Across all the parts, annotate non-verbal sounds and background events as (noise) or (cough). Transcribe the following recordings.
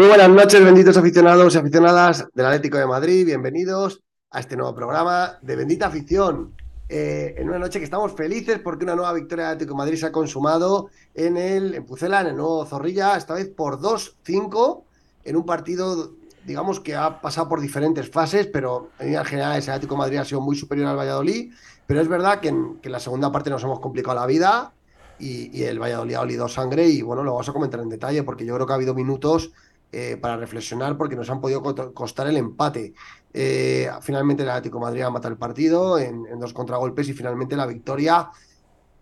Muy buenas noches, benditos aficionados y aficionadas del Atlético de Madrid. Bienvenidos a este nuevo programa de Bendita Afición. Eh, en una noche que estamos felices porque una nueva victoria del Atlético de Madrid se ha consumado en el en Pucela, en el nuevo Zorrilla, esta vez por 2-5 en un partido, digamos que ha pasado por diferentes fases, pero en líneas generales el Atlético de Madrid ha sido muy superior al Valladolid. Pero es verdad que en, que la segunda parte nos hemos complicado la vida y, y el Valladolid ha olido sangre. Y bueno, lo vamos a comentar en detalle porque yo creo que ha habido minutos eh, para reflexionar porque nos han podido co- costar el empate. Eh, finalmente el Atlético de Madrid ha matado el partido en, dos contragolpes y finalmente la victoria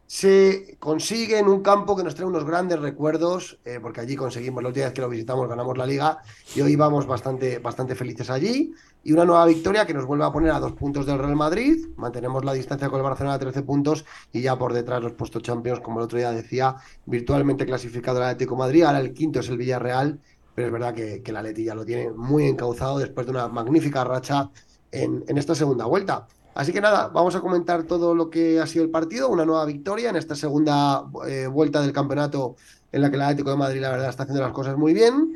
se consigue en un campo que nos trae unos grandes recuerdos, eh, porque allí conseguimos, la última vez que lo visitamos ganamos la liga y hoy vamos bastante, bastante felices allí. Y una nueva victoria que nos vuelve a poner a dos puntos del Real Madrid, mantenemos la distancia con el Barcelona a 13 puntos y ya por detrás los puestos Champions, como el otro día decía, virtualmente clasificado el Atlético Madrid, ahora el quinto es el Villarreal, pero es verdad que, que el Atleti ya lo tiene muy encauzado después de una magnífica racha en, esta segunda vuelta. Así que nada, vamos a comentar todo lo que ha sido el partido, una nueva victoria en esta segunda eh, vuelta del campeonato en la que el Atlético de Madrid la verdad está haciendo las cosas muy bien.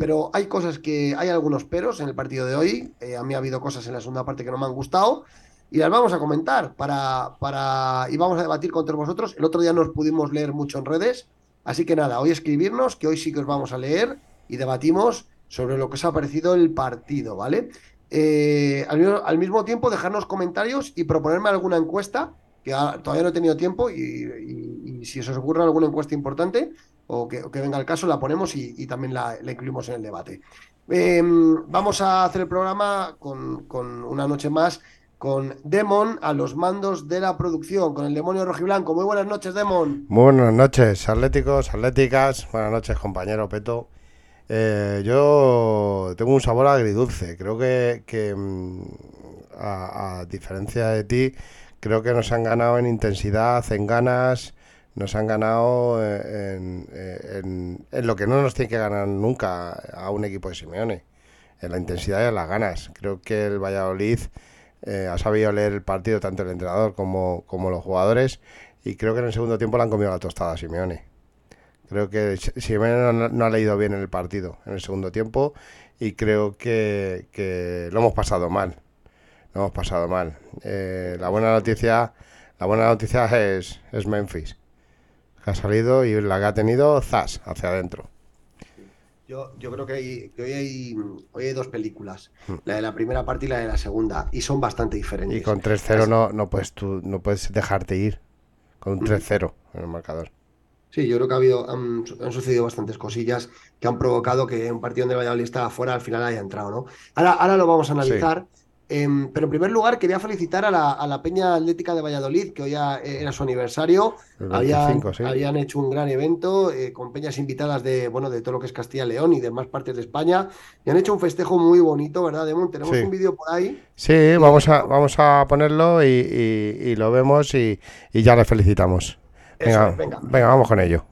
Pero hay cosas que, hay algunos peros en el partido de hoy. Eh, a mí ha habido cosas en la segunda parte que no me han gustado y las vamos a comentar para, para, y vamos a debatir con todos vosotros. El otro día no os pudimos leer mucho en redes, así que nada, hoy escribirnos, que hoy sí que os vamos a leer y debatimos sobre lo que os ha parecido el partido, ¿vale? Eh, al, mismo, tiempo, dejarnos comentarios y proponerme alguna encuesta, que a, todavía no he tenido tiempo, y, y, y, si os ocurre alguna encuesta importante o que, venga el caso, la ponemos y, también la, incluimos en el debate. Eh, vamos a hacer el programa con, con, una noche más con Demon a los mandos de la producción, con el demonio rojiblanco. Muy buenas noches, Demon. Muy buenas noches, atléticos, atléticas. Buenas noches, compañero Peto. Eh, yo tengo un sabor agridulce. Creo que, que a, diferencia de ti, creo que nos han ganado en intensidad, en ganas, nos han ganado en, en, en, lo que no nos tiene que ganar nunca a un equipo de Simeone, en la intensidad y en las ganas. Creo que el Valladolid eh, ha sabido leer el partido tanto el entrenador como, como los jugadores y creo que en el segundo tiempo le han comido la tostada a Simeone. Creo que Simeone no, no, ha leído bien el partido en el segundo tiempo y creo que, que lo hemos pasado mal. Lo hemos pasado mal. Eh, la buena noticia, la buena noticia es, es Memphis, que ha salido y la que ha tenido Zas hacia adentro. Yo, yo, creo que, hay, que hoy, hay, hoy, hay, dos películas, la de la primera parte y la de la segunda, y son bastante diferentes. Y con 3-0 no, no, puedes, tú, no puedes dejarte ir, con un 3-0 en el marcador. Sí, yo creo que ha habido, han, han, sucedido bastantes cosillas que han provocado que un partido donde Valladolid estaba afuera al final haya entrado, ¿no? Ahora, ahora lo vamos a analizar. Sí. Eh, pero en primer lugar quería felicitar a la, a la, Peña Atlética de Valladolid, que hoy ya era su aniversario. 25, habían, sí. habían, hecho un gran evento eh, con peñas invitadas de, bueno, de todo lo que es Castilla y León y demás partes de España. Y han hecho un festejo muy bonito, ¿verdad, Demon? Tenemos sí. un vídeo por ahí. Sí, vamos a, vamos a ponerlo y, y, y lo vemos y, y, ya le felicitamos. Venga, es, venga. venga, vamos con ello.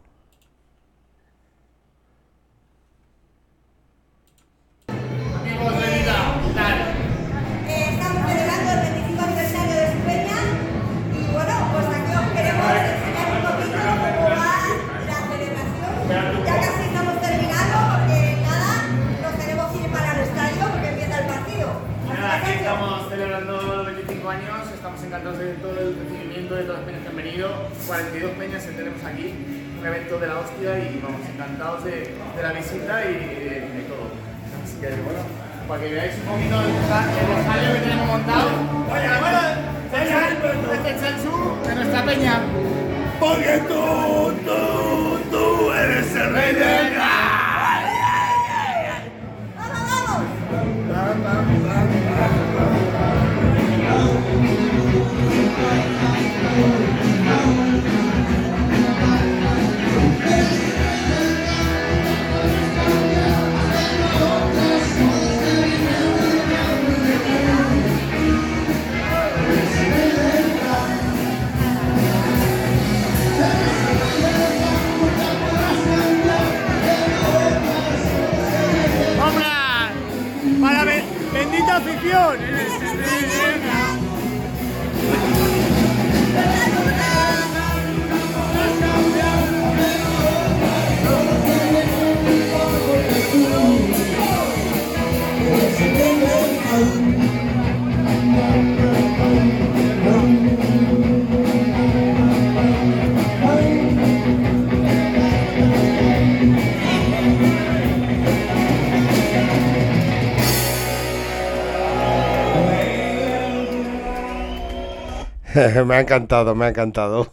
(laughs) me ha encantado, me ha encantado.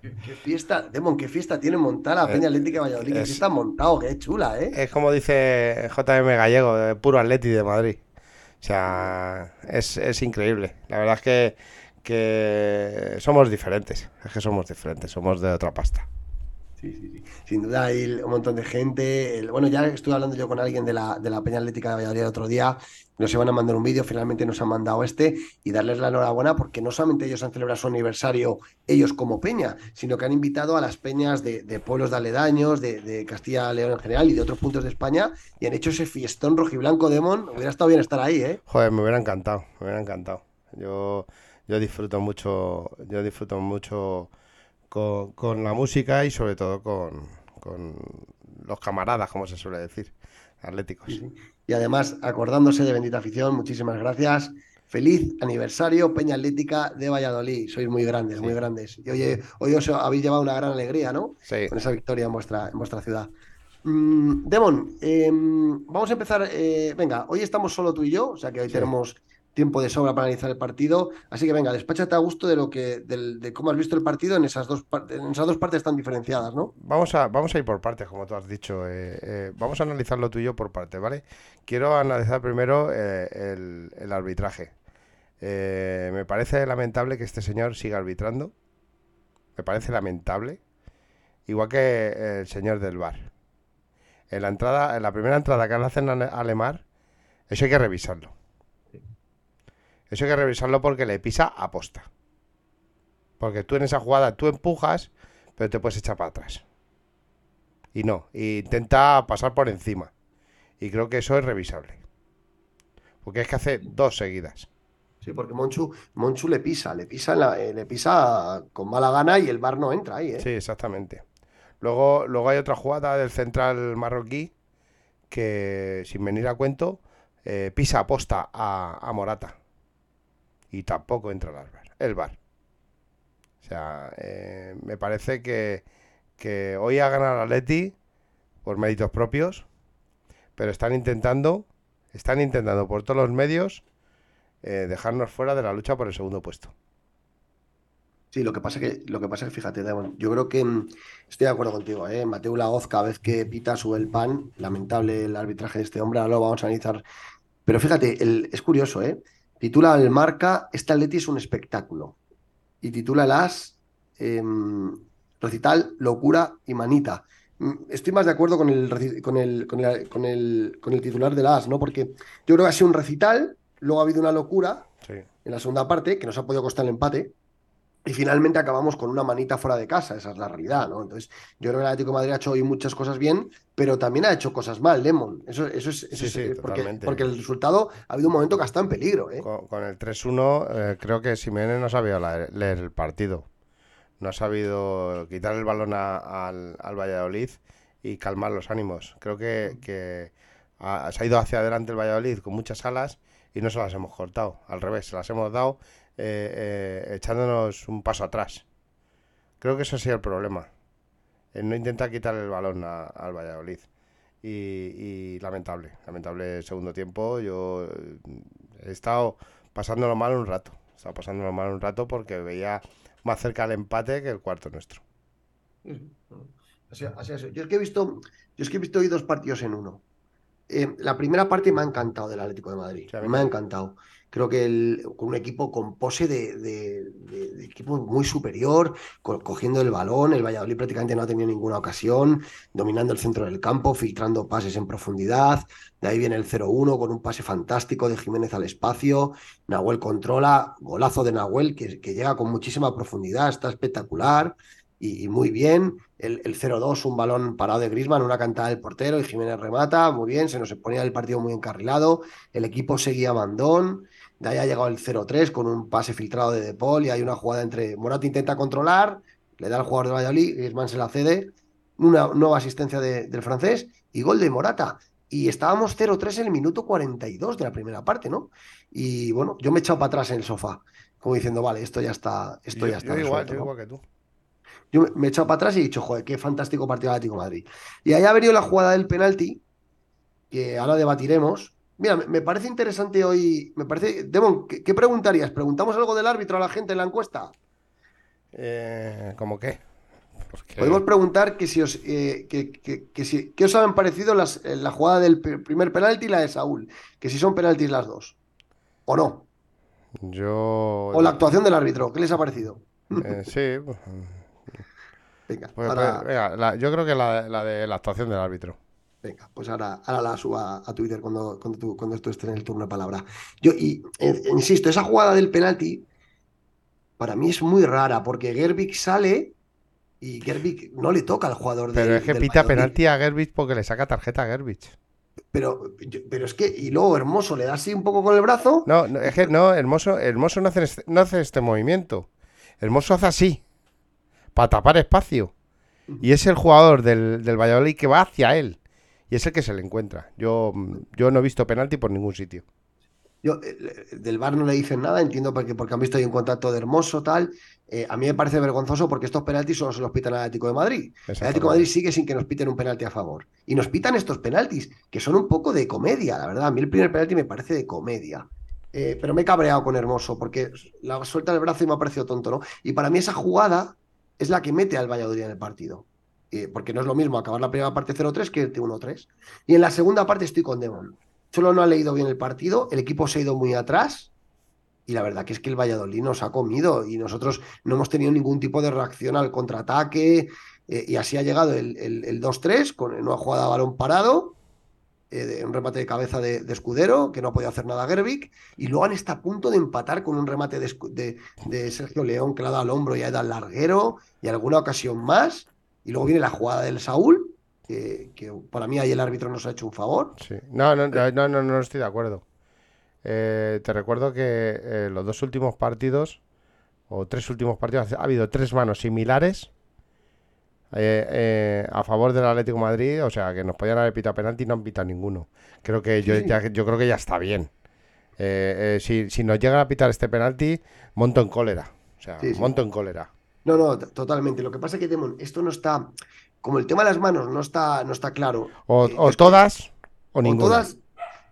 Qué fiesta, Demon, qué fiesta tiene montada la Peña Atlética de Valladolid. Qué es- fiesta montado, qué chula, ¿eh? Es como dice JM Gallego, puro Atleti de Madrid. O sea, es, es increíble. La verdad es que, que somos diferentes. Es que somos diferentes, somos de otra pasta. Sí, sí, sí. Sin duda hay un montón de gente. El- bueno, ya estuve hablando yo con alguien de la, de la Peña Atlética de Valladolid el otro día. Nos iban a mandar un vídeo, finalmente nos han mandado este y darles la enhorabuena porque no solamente ellos han celebrado su aniversario, ellos como peña, sino que han invitado a las peñas de, de pueblos de aledaños, de, de Castilla y León en general y de otros puntos de España y han hecho ese fiestón rojiblanco Demon. Hubiera estado bien estar ahí, ¿eh? Joder, me hubiera encantado, me hubiera encantado. Yo, yo disfruto mucho, yo disfruto mucho con, con la música y sobre todo con, con los camaradas, como se suele decir, atléticos. Y además, acordándose de Bendita Afición, muchísimas gracias. Feliz aniversario Peña Atlética de Valladolid. Sois muy grandes, muy grandes. Y oye, hoy os habéis llevado una gran alegría, ¿no? Sí. Con esa victoria en vuestra, en vuestra ciudad. Mm, Demon, em, vamos a empezar. eh, venga, hoy estamos solo tú y yo, o sea que hoy Sí. tenemos tiempo de sobra para analizar el partido. Así que venga, despáchate a gusto de lo que, del- de cómo has visto el partido en esas dos, en esas dos partes tan diferenciadas, ¿no? Vamos a, vamos a ir por partes, como tú has dicho. eh, eh, vamos a analizarlo tuyo por partes, ¿vale? Quiero analizar primero eh, el, el arbitraje. Eh, me parece lamentable que este señor siga arbitrando. Me parece lamentable. Igual que el señor del bar. En la entrada, en la primera entrada que le hacen a Lemar, eso hay que revisarlo. Eso hay que revisarlo porque le pisa a posta. Porque tú en esa jugada, tú empujas, pero te puedes echar para atrás. Y no, intenta pasar por encima. Y creo que eso es revisable. Porque es que hace dos seguidas. Sí, porque Monchu, Monchu le pisa, le pisa, en la- eh, le pisa con mala gana y el bar no entra ahí, ¿eh? Sí, exactamente. Luego, luego hay otra jugada del central marroquí que, sin venir a cuento, eh, pisa a posta a, a Morata. Y tampoco entra el bar. El bar. O sea, eh, me parece que, que hoy ha ganado Atleti por méritos propios, pero están intentando, están intentando por todos los medios eh, dejarnos fuera de la lucha por el segundo puesto. Sí, lo que pasa que, lo que pasa que fíjate, Damon, yo creo que mm, estoy de acuerdo contigo, ¿eh? Mateo Laoz, cada vez que pita sube el pan, lamentable el arbitraje de este hombre, ahora lo vamos a analizar. Pero fíjate, el- es curioso, ¿eh? Titula el marca, este Atleti es un espectáculo. Y titula el As, em, recital, locura y manita. Mm, Estoy más de acuerdo con el, con el, con el, con el, con el titular del As, ¿no? Porque yo creo que ha sido un recital, luego ha habido una locura Sí. en la segunda parte, que nos ha podido costar el empate. Y finalmente acabamos con una manita fuera de casa, esa es la realidad, ¿no? Entonces, yo creo que el Atlético de Madrid ha hecho hoy muchas cosas bien, pero también ha hecho cosas mal, Lemon. Eso, eso es, eso Sí, es, sí, eh, porque, el resultado ha habido un momento que ha estado en peligro, ¿eh? Con, con el 3-1, eh, creo que Simeone no sabía la- leer el partido. No ha sabido quitar el balón a- al, al Valladolid y calmar los ánimos. Creo que, que ha- se ha ido hacia adelante el Valladolid con muchas alas y no se las hemos cortado. Al revés, se las hemos dado eh, eh, echándonos un paso atrás. Creo que ese ha sido el problema. El no intentar quitar el balón a- al Valladolid. y, lamentable, lamentable segundo tiempo. Yo eh, he estado pasándolo mal un rato, he estado pasándolo mal un rato porque veía más cerca el empate que el cuarto nuestro. Así, Yo es que he visto, yo es que he visto hoy dos partidos en uno. Eh, la primera parte me ha encantado del Atlético de Madrid. me ha encantado. Creo que el, con un equipo con pose de, equipo muy superior, cogiendo el balón, el Valladolid prácticamente no ha tenido ninguna ocasión, dominando el centro del campo, filtrando pases en profundidad. De ahí viene el 0-1 con un pase fantástico de Jiménez al espacio. Nahuel controla, golazo de Nahuel que, que llega con muchísima profundidad, está espectacular y, muy bien. El, el 0-2, un balón parado de Grisman, una cantada del portero y Jiménez remata, muy bien, se nos ponía el partido muy encarrilado. El equipo seguía mandón. De ahí ha llegado el 0-3 con un pase filtrado de De Paul y hay una jugada entre Morata intenta controlar, le da al jugador de Valladolid, Griezmann se la cede, una nueva asistencia del francés y gol de Morata. Y estábamos 0-3 en el minuto 42 de la primera parte, ¿no? Y bueno, yo me he echado para atrás en el sofá, como diciendo, vale, esto ya está, esto ya está. igual, igual que tú. Yo me he echado para atrás y he dicho, joder, qué fantástico partido Atlético Madrid. Y ahí ha venido la jugada del penalti, que ahora debatiremos. Mira, me parece interesante hoy. Me parece. Demon, ¿qué, preguntarías? ¿Preguntamos algo del árbitro a la gente en la encuesta? Eh, ¿Cómo qué? Podemos preguntar que si os, eh, que, si, ¿qué os han parecido las, eh, la jugada del primer penalti y la de Saúl. Que si son penaltis las dos. ¿O no? Yo. O la actuación del árbitro. ¿Qué les ha parecido? (laughs) sí. Pues, Venga, pues, pues, yo creo que la, de la actuación del árbitro. Venga, pues ahora, ahora la suba a Twitter cuando, cuando, cuando esto esté en el turno de palabra. Yo, y eh, insisto, esa jugada del penalti para mí es muy rara porque Gerbic sale y Gerbic no le toca al jugador de Pero es que pita penalti a Gerbic porque le saca tarjeta a Gerbic. Pero, pero es que, y luego Hermoso le da así un poco con el brazo. No, es que no, Hermoso, Hermoso no hace, este, no hace este movimiento. Hermoso hace así para tapar espacio. Y es el jugador del, del, Valladolid que va hacia él. Y es el que se le encuentra. Yo, yo no he visto penalti por ningún sitio. Yo, eh, del bar no le dicen nada, entiendo porque, porque han visto ahí un contacto de hermoso, tal. Eh, a mí me parece vergonzoso porque estos penaltis solo se los pitan al Atlético de Madrid. El Atlético de Madrid sigue sin que nos piten un penalti a favor. Y nos pitan estos penaltis, que son un poco de comedia, la verdad. A mí el primer penalti me parece de comedia. Eh, pero me he cabreado con Hermoso porque la suelta el brazo y me ha parecido tonto, ¿no? Y para mí esa jugada es la que mete al Valladolid en el partido. Porque no es lo mismo acabar la primera parte 0-3 que el 1-3. Y en la segunda parte estoy con Demon. Solo no ha leído bien el partido, el equipo se ha ido muy atrás y la verdad que es que el Valladolid nos ha comido y nosotros no hemos tenido ningún tipo de reacción al contraataque eh, y así ha llegado el, el 2-3 con una jugada de balón parado eh, un remate de cabeza de, Escudero, que no ha podido hacer nada Gerbic, y luego han está a punto de empatar con un remate de, Sergio León que le ha dado al hombro y ha dado al larguero, y alguna ocasión más, y luego viene la jugada del Saúl, que, para mí ahí el árbitro nos ha hecho un favor. Sí. No, no, no, no, no, estoy de acuerdo. Eh, te recuerdo que eh, los dos últimos partidos, o tres últimos partidos, ha habido tres manos similares eh, a favor del Atlético Madrid, o sea, que nos podían haber pitado penalti y no han pitado ninguno. Creo que yo, yo creo que ya está bien. Si, si, nos llegan a pitar este penalti, monto en cólera. O sea, monto en cólera. No, no, totalmente. Lo que pasa es que, Demon, esto no está. Como el tema de las manos no está, no está claro. O, todas o, ninguna. todas,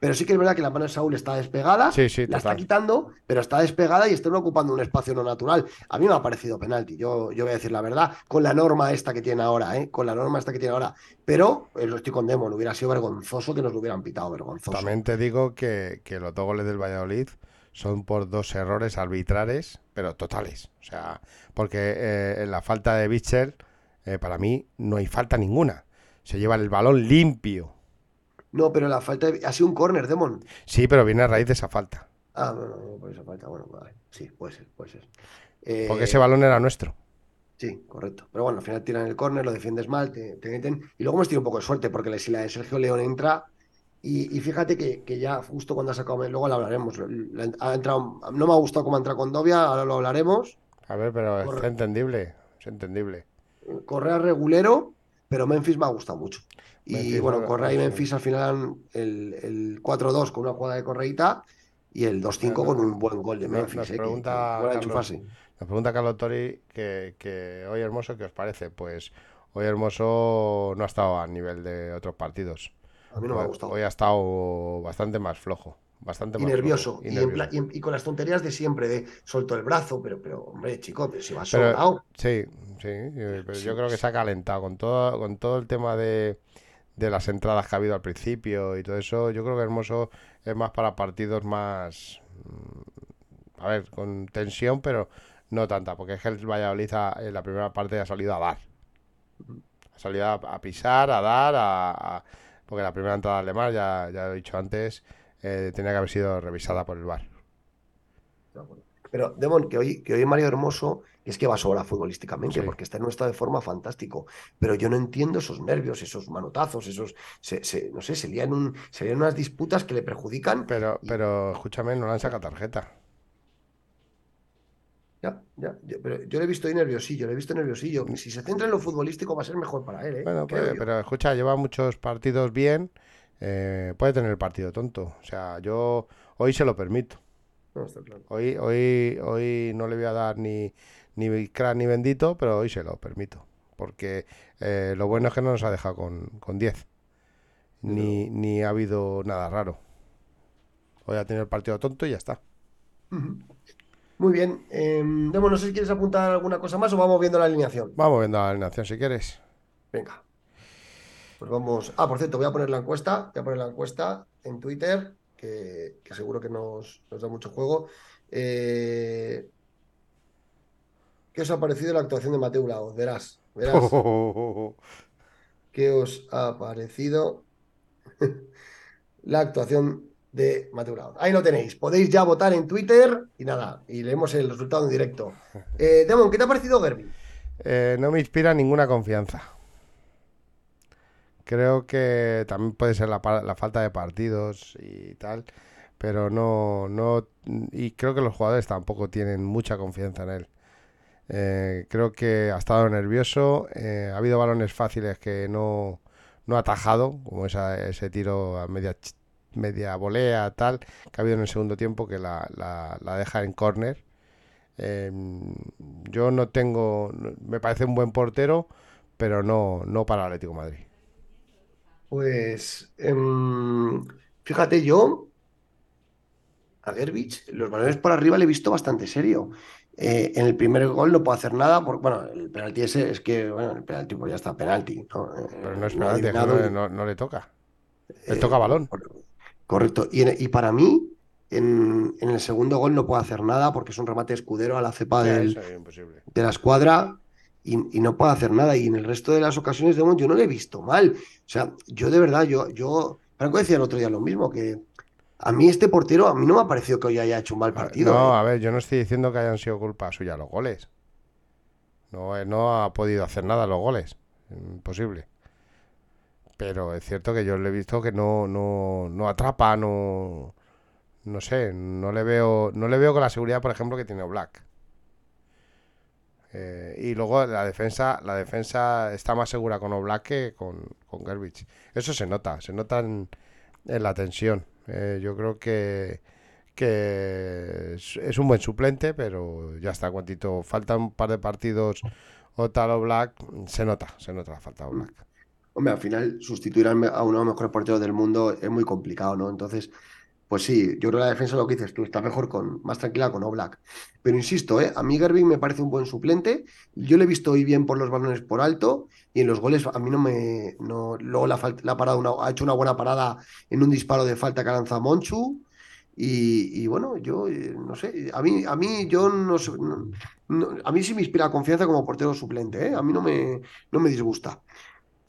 pero sí que es verdad que la mano de Saúl está despegada, sí, sí, la está quitando, pero está despegada y está ocupando un espacio no natural. A mí me ha parecido penalti, yo, yo voy a decir la verdad, con la norma esta que tiene ahora, ¿eh? con la norma esta que tiene ahora. Pero eh, lo estoy con Demon, hubiera sido vergonzoso que nos lo hubieran pitado, vergonzoso. También te digo que, que los dos goles del Valladolid son por dos errores arbitrales, pero totales. O sea, porque eh, en la falta de Bichel, eh, para mí no hay falta ninguna. Se lleva el balón limpio no, pero la falta ha sido un córner, Demon. Sí, pero viene a raíz de esa falta. Ah, bueno, por esa falta, bueno, vale. Sí, puede ser, puede ser. Porque ese balón era nuestro. Sí, correcto. Pero bueno, al final tiran el córner, lo defiendes mal, te, meten. Y luego hemos tenido un poco de suerte, porque si la de Sergio León entra. Y, fíjate que, ya justo cuando ha sacado, luego lo hablaremos. Ha entrado, no me ha gustado cómo ha entrado con Dovia, ahora lo hablaremos. A ver, pero es entendible, es entendible. Correa regulero, pero Memphis me ha gustado mucho. Y bueno, Correa y Memphis al final el, el 4-2 con una jugada de Correita y el 2-5 con un buen gol de Memphis. Nos, eh, pregunta, Carlos, nos pregunta Carlos Tori que, que hoy Hermoso, ¿qué os parece? Pues hoy Hermoso no ha estado a nivel de otros partidos. A mí no me ha gustado. Hoy ha estado bastante más flojo. Bastante y más nervioso. Y, y en- y con las tonterías de siempre, de solto el brazo, pero, pero hombre, chico, pero si vas Pero- sobrado. Sí, sí, pero Sí, yo creo que se ha calentado con todo, con todo el tema de, de las entradas que ha habido al principio y todo eso. Yo creo que Hermoso es más para partidos más, mm, a ver, con tensión, pero no tanta, porque es que el Valladolid en la primera parte ha salido a dar. Ha salido a, a pisar, a dar, a, a- porque la primera entrada alemán, ya, ya lo he dicho antes, eh, tenía que haber sido revisada por el VAR. Pero, Demon, que hoy, que hoy Mario Hermoso es que va sobra futbolísticamente, Sí. porque está en un estado de forma fantástico. Pero yo no entiendo esos nervios, esos manotazos, esos. se- se- no sé, se lían, un, se lían unas disputas que le perjudican. Pero, Y- pero escúchame, no le han sacado tarjeta. Ya, ya, ya, pero yo le he visto ahí nerviosillo, le he visto nerviosillo. que Si se centra en lo futbolístico va a ser mejor para él, ¿eh? Bueno, pues, yo. pero escucha, lleva muchos partidos bien. Eh, puede tener el partido tonto. O sea, yo hoy se lo permito. No, está claro. Hoy, hoy, hoy no le voy a dar ni, ni crack ni bendito, pero hoy se lo permito. Porque eh, lo bueno es que no nos ha dejado con, con 10. Ni, ni ha habido nada raro. Hoy ha tenido el partido tonto y ya está. Muy bien. Eh, no sé si quieres apuntar alguna cosa más o vamos viendo la alineación. Vamos viendo la alineación si quieres. Venga. Pues vamos. Ah, por cierto, voy a poner la encuesta. Voy a poner la encuesta en Twitter, que, que seguro que nos, nos da mucho juego. Eh, ¿Qué os ha parecido la actuación de Mateo Laoz? Verás, verás. (laughs) ¿Qué os ha parecido (laughs) la actuación de Mateo Laoz? Ahí lo tenéis. Podéis ya votar en Twitter y nada, y leemos el resultado en directo. Eh, Demon, ¿qué te ha parecido Gerbi? Eh, no me inspira ninguna confianza. Creo que también puede ser la, falta de partidos y tal, pero no, no, y creo que los jugadores tampoco tienen mucha confianza en él. Eh, creo que ha estado nervioso, eh, ha habido balones fáciles que no, no ha atajado, como ese tiro a media, media volea, tal, que ha habido en el segundo tiempo que la, la- deja en córner. Eh, yo no tengo, me parece un buen portero, pero no, no para el Atlético Madrid. Pues em, fíjate, yo a Gerbich, los balones por arriba le he visto bastante serio. Eh, en el primer gol no puedo hacer nada, porque, bueno, el penalti ese es que, bueno, el penalti pues ya está, penalti. ¿no? Eh, Pero no es ha penalti, no, no- no le toca. Le eh, toca balón. cor- Correcto. Y, en- y para mí, en, en el segundo gol no puedo hacer nada porque es un remate escudero a la cepa Sí, del, de la escuadra y, y no puedo hacer nada. Y en el resto de las ocasiones de momento yo no le he visto mal. O sea, yo de verdad, yo, yo, Franco decía el otro día lo mismo, que a mí este portero, a mí no me ha parecido que hoy haya hecho un mal partido. No, ¿eh? a ver, yo no estoy diciendo que hayan sido culpa suya los goles. No, eh, no ha podido hacer nada los goles. Imposible. Pero es cierto que yo le he visto que no, no, no atrapa, no, no sé, no le veo, no le veo con la seguridad, por ejemplo, que tiene Black. Eh, y luego la defensa, la defensa está más segura con Oblak que con, con Gerbich. Eso se nota, se nota en, en la tensión. Eh, yo creo que, que es, un buen suplente, pero ya está, cuantito falta un par de partidos o tal o se nota, se nota la falta de Black. Hombre, al final sustituir a uno de los mejores porteros del mundo es muy complicado, ¿no? Entonces, pues sí, yo creo que la defensa lo que dices tú, está mejor con, más tranquila con Oblak. Pero insisto, ¿eh? A mí Gervin me parece un buen suplente. Yo le he visto hoy bien por los balones por alto y en los goles a mí no me. No, luego la, la una- ha hecho una buena parada en un disparo de falta que lanza Monchu. Y, bueno, yo eh, no sé, a mí, a mí yo no- no- a mí sí me inspira confianza como portero suplente, ¿eh? A mí no me, no me disgusta.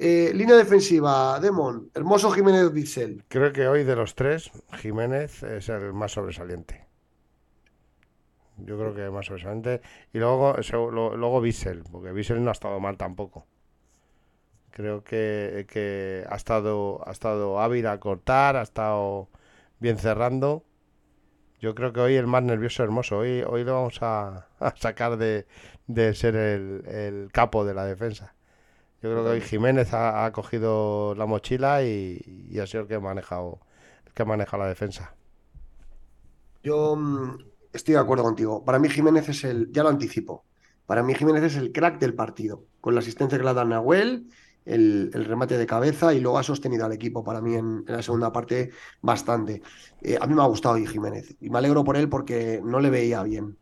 Eh, línea defensiva, Demon, Hermoso Jiménez Bitzel. Creo que hoy de los tres, Jiménez es el más sobresaliente. Yo creo que más sobresaliente. Y luego, luego Bissell, porque Bissell no ha estado mal tampoco. Creo que, ha estado, ha estado hábil a cortar, ha estado bien cerrando. Yo creo que hoy el más nervioso hermoso. Hoy, hoy lo vamos a, (laughs) sacar de, de ser el capo de la defensa. Yo creo que hoy Jiménez ha, ha cogido la mochila y, y ha sido el que ha manejado, el que ha manejado la defensa. Yo mm, estoy de acuerdo contigo. Para mí Jiménez es el, ya lo anticipo, para mí Jiménez es el crack del partido, con la asistencia que le ha dado Nahuel, el, remate de cabeza y luego ha sostenido al equipo para mí en, la segunda parte bastante. Eh, a mí me ha gustado y Jiménez y me alegro por él porque no le veía bien.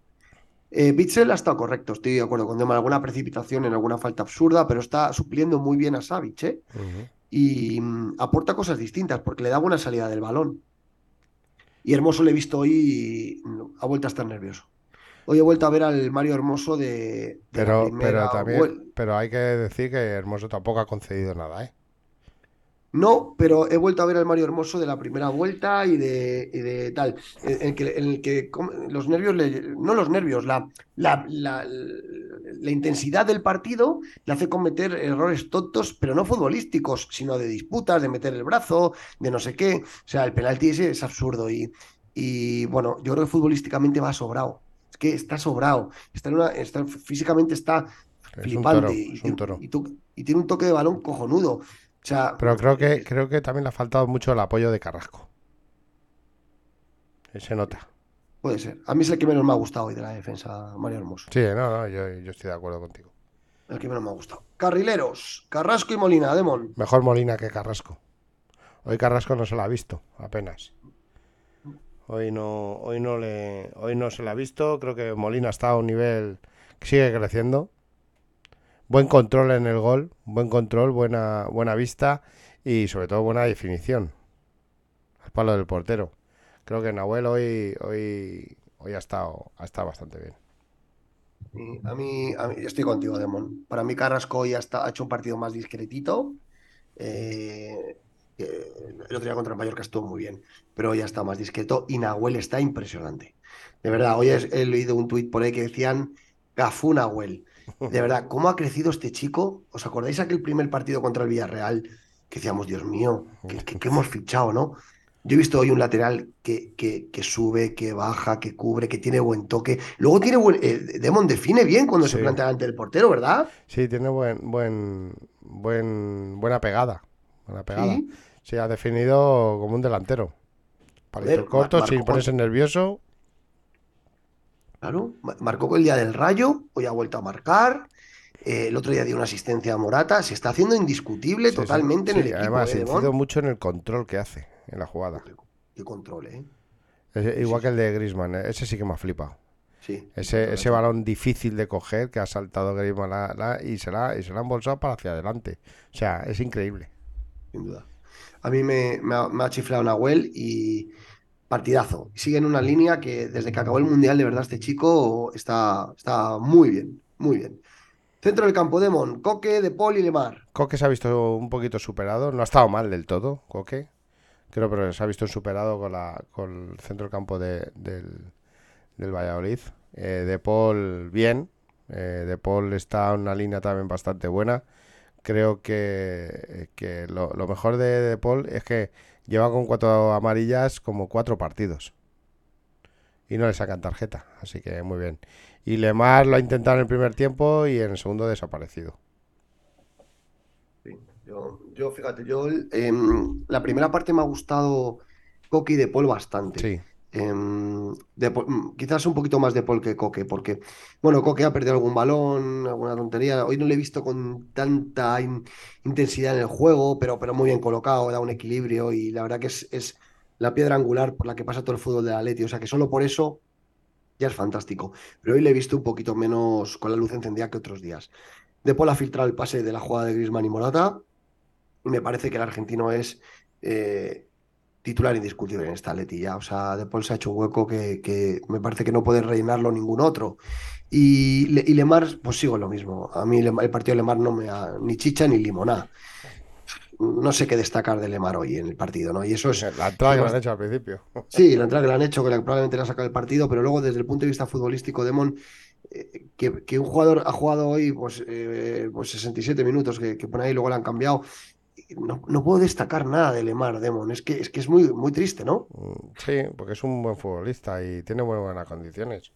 Eh, Bitzel ha estado correcto, estoy de acuerdo con alguna precipitación en alguna falta absurda, pero está supliendo muy bien a Savic ¿eh? y mm, aporta cosas distintas porque le da buena salida del balón. Y Hermoso le he visto hoy y ha vuelto a estar nervioso. Hoy he vuelto a ver al Mario Hermoso de. pero, pero también. Pero hay que decir que Hermoso tampoco ha concedido nada, ¿eh? No, pero he vuelto a ver al Mario Hermoso de la primera vuelta y de, de tal. En, el que, en el que los nervios, no los nervios, la, la, la, la, intensidad del partido le hace cometer errores tontos, pero no futbolísticos, sino de disputas, de meter el brazo, de no sé qué. O sea, el penalti ese es absurdo y, y bueno, yo creo que futbolísticamente va sobrado que está sobrado, está, está físicamente está flipante y, tiene un toque de balón cojonudo. Sea, Pero creo que, creo que también le ha faltado mucho el apoyo de Carrasco. Se nota. Puede ser. A mí es el que menos me ha gustado hoy de la defensa, Mario Hermoso. Sí, no, no, yo, estoy de acuerdo contigo. El que menos me ha gustado. Carrileros, Carrasco y Molina, Demon. Mejor Molina que Carrasco. Hoy Carrasco no se lo ha visto, apenas. Hoy no, hoy no le, hoy no se la ha visto. Creo que Molina está a un nivel que sigue creciendo. Buen control en el gol, buen control, buena, buena vista y sobre todo buena definición. Al palo del portero. Creo que Nahuel hoy, hoy, hoy ha estado, ha estado bastante bien. A mí, a mí, estoy contigo, Demon. Para mí Carrasco hoy ha, ha hecho un partido más discretito. Eh, el otro día contra el Mallorca estuvo muy bien, pero ya está más discreto y Nahuel está impresionante. De verdad, hoy he, leído un tuit por ahí que decían Gafú Nahuel. De verdad, ¿cómo ha crecido este chico? ¿Os acordáis aquel primer partido contra el Villarreal? Que decíamos, Dios mío, que, hemos fichado, ¿no? Yo he visto hoy un lateral que, que, sube, que baja, que cubre, que tiene buen toque. Luego tiene buen. Eh, Demon define bien cuando se plantea ante el portero, ¿verdad? Sí, tiene buen, buen, buen, buena pegada. Buena pegada se ha definido como un delantero. Palito corto, sin ponerse nervioso. Claro, marcó el día del Rayo, hoy ha vuelto a marcar. Eh, el otro día dio una asistencia a Morata. Se está haciendo indiscutible totalmente en el equipo. Además, se ha incidido mucho en el control que hace en la jugada. Qué, control, ¿eh? igual que el de Grisman, ¿eh? ese sí que me ha flipado. Sí, ese, ese balón difícil de coger que ha saltado Grisman y, se la, y se la ha embolsado para hacia adelante. O sea, es increíble. Sin duda. A mí me, ha, chiflado Nahuel y partidazo. Sigue en una línea que desde que acabó el Mundial, de verdad, este chico está, está muy bien, muy bien. Centro del campo, Demon, Coque, De Paul y Lemar. Coque se ha visto un poquito superado, no ha estado mal del todo, Coque. Creo que se ha visto superado con, la, con el centro del campo del, del Valladolid. Eh, de Paul, bien. Eh, de Paul está en una línea también bastante buena creo que, lo, mejor de, Paul es que lleva con cuatro amarillas como cuatro partidos. Y no le sacan tarjeta, así que muy bien. Y Lemar lo ha intentado en el primer tiempo y en el segundo desaparecido. yo, fíjate, yo em, la primera parte me ha gustado Coqui de Paul bastante. Sí. Em, mm, quizás un poquito más de Paul que Coque, porque, bueno, Coque ha perdido algún balón, alguna tontería. Hoy no le he visto con tanta intensidad en el juego, pero, pero muy bien colocado, da un equilibrio y la verdad que es, es la piedra angular por la que pasa todo el fútbol de la Leti. O sea que solo por eso ya es fantástico. Pero hoy le he visto un poquito menos con la luz encendida que otros días. De Paul ha filtrado el pase de la jugada de Griezmann y Morata. Me parece que el argentino es. Eh, titular indiscutible en esta letilla. O sea, De Paul se ha hecho un hueco que, me parece que no puede rellenarlo ningún otro. Y, Lemar, pues sigo lo mismo. A mí el partido de Lemar no me da ni chicha ni limoná. No sé qué destacar de Lemar hoy en el partido, ¿no? Y eso es. La entrada que le han hecho al principio. Sí, la entrada que le han hecho, que probablemente le ha sacado el partido, pero luego desde el punto de vista futbolístico, Demon, eh, que, un jugador ha jugado hoy pues, eh, pues 67 minutos, que, que pone ahí, luego le han cambiado, no, puedo destacar nada de Lemar, Demon. Es que es, que es muy, muy triste, ¿no? Mm, sí, porque es un buen futbolista y tiene muy buenas condiciones.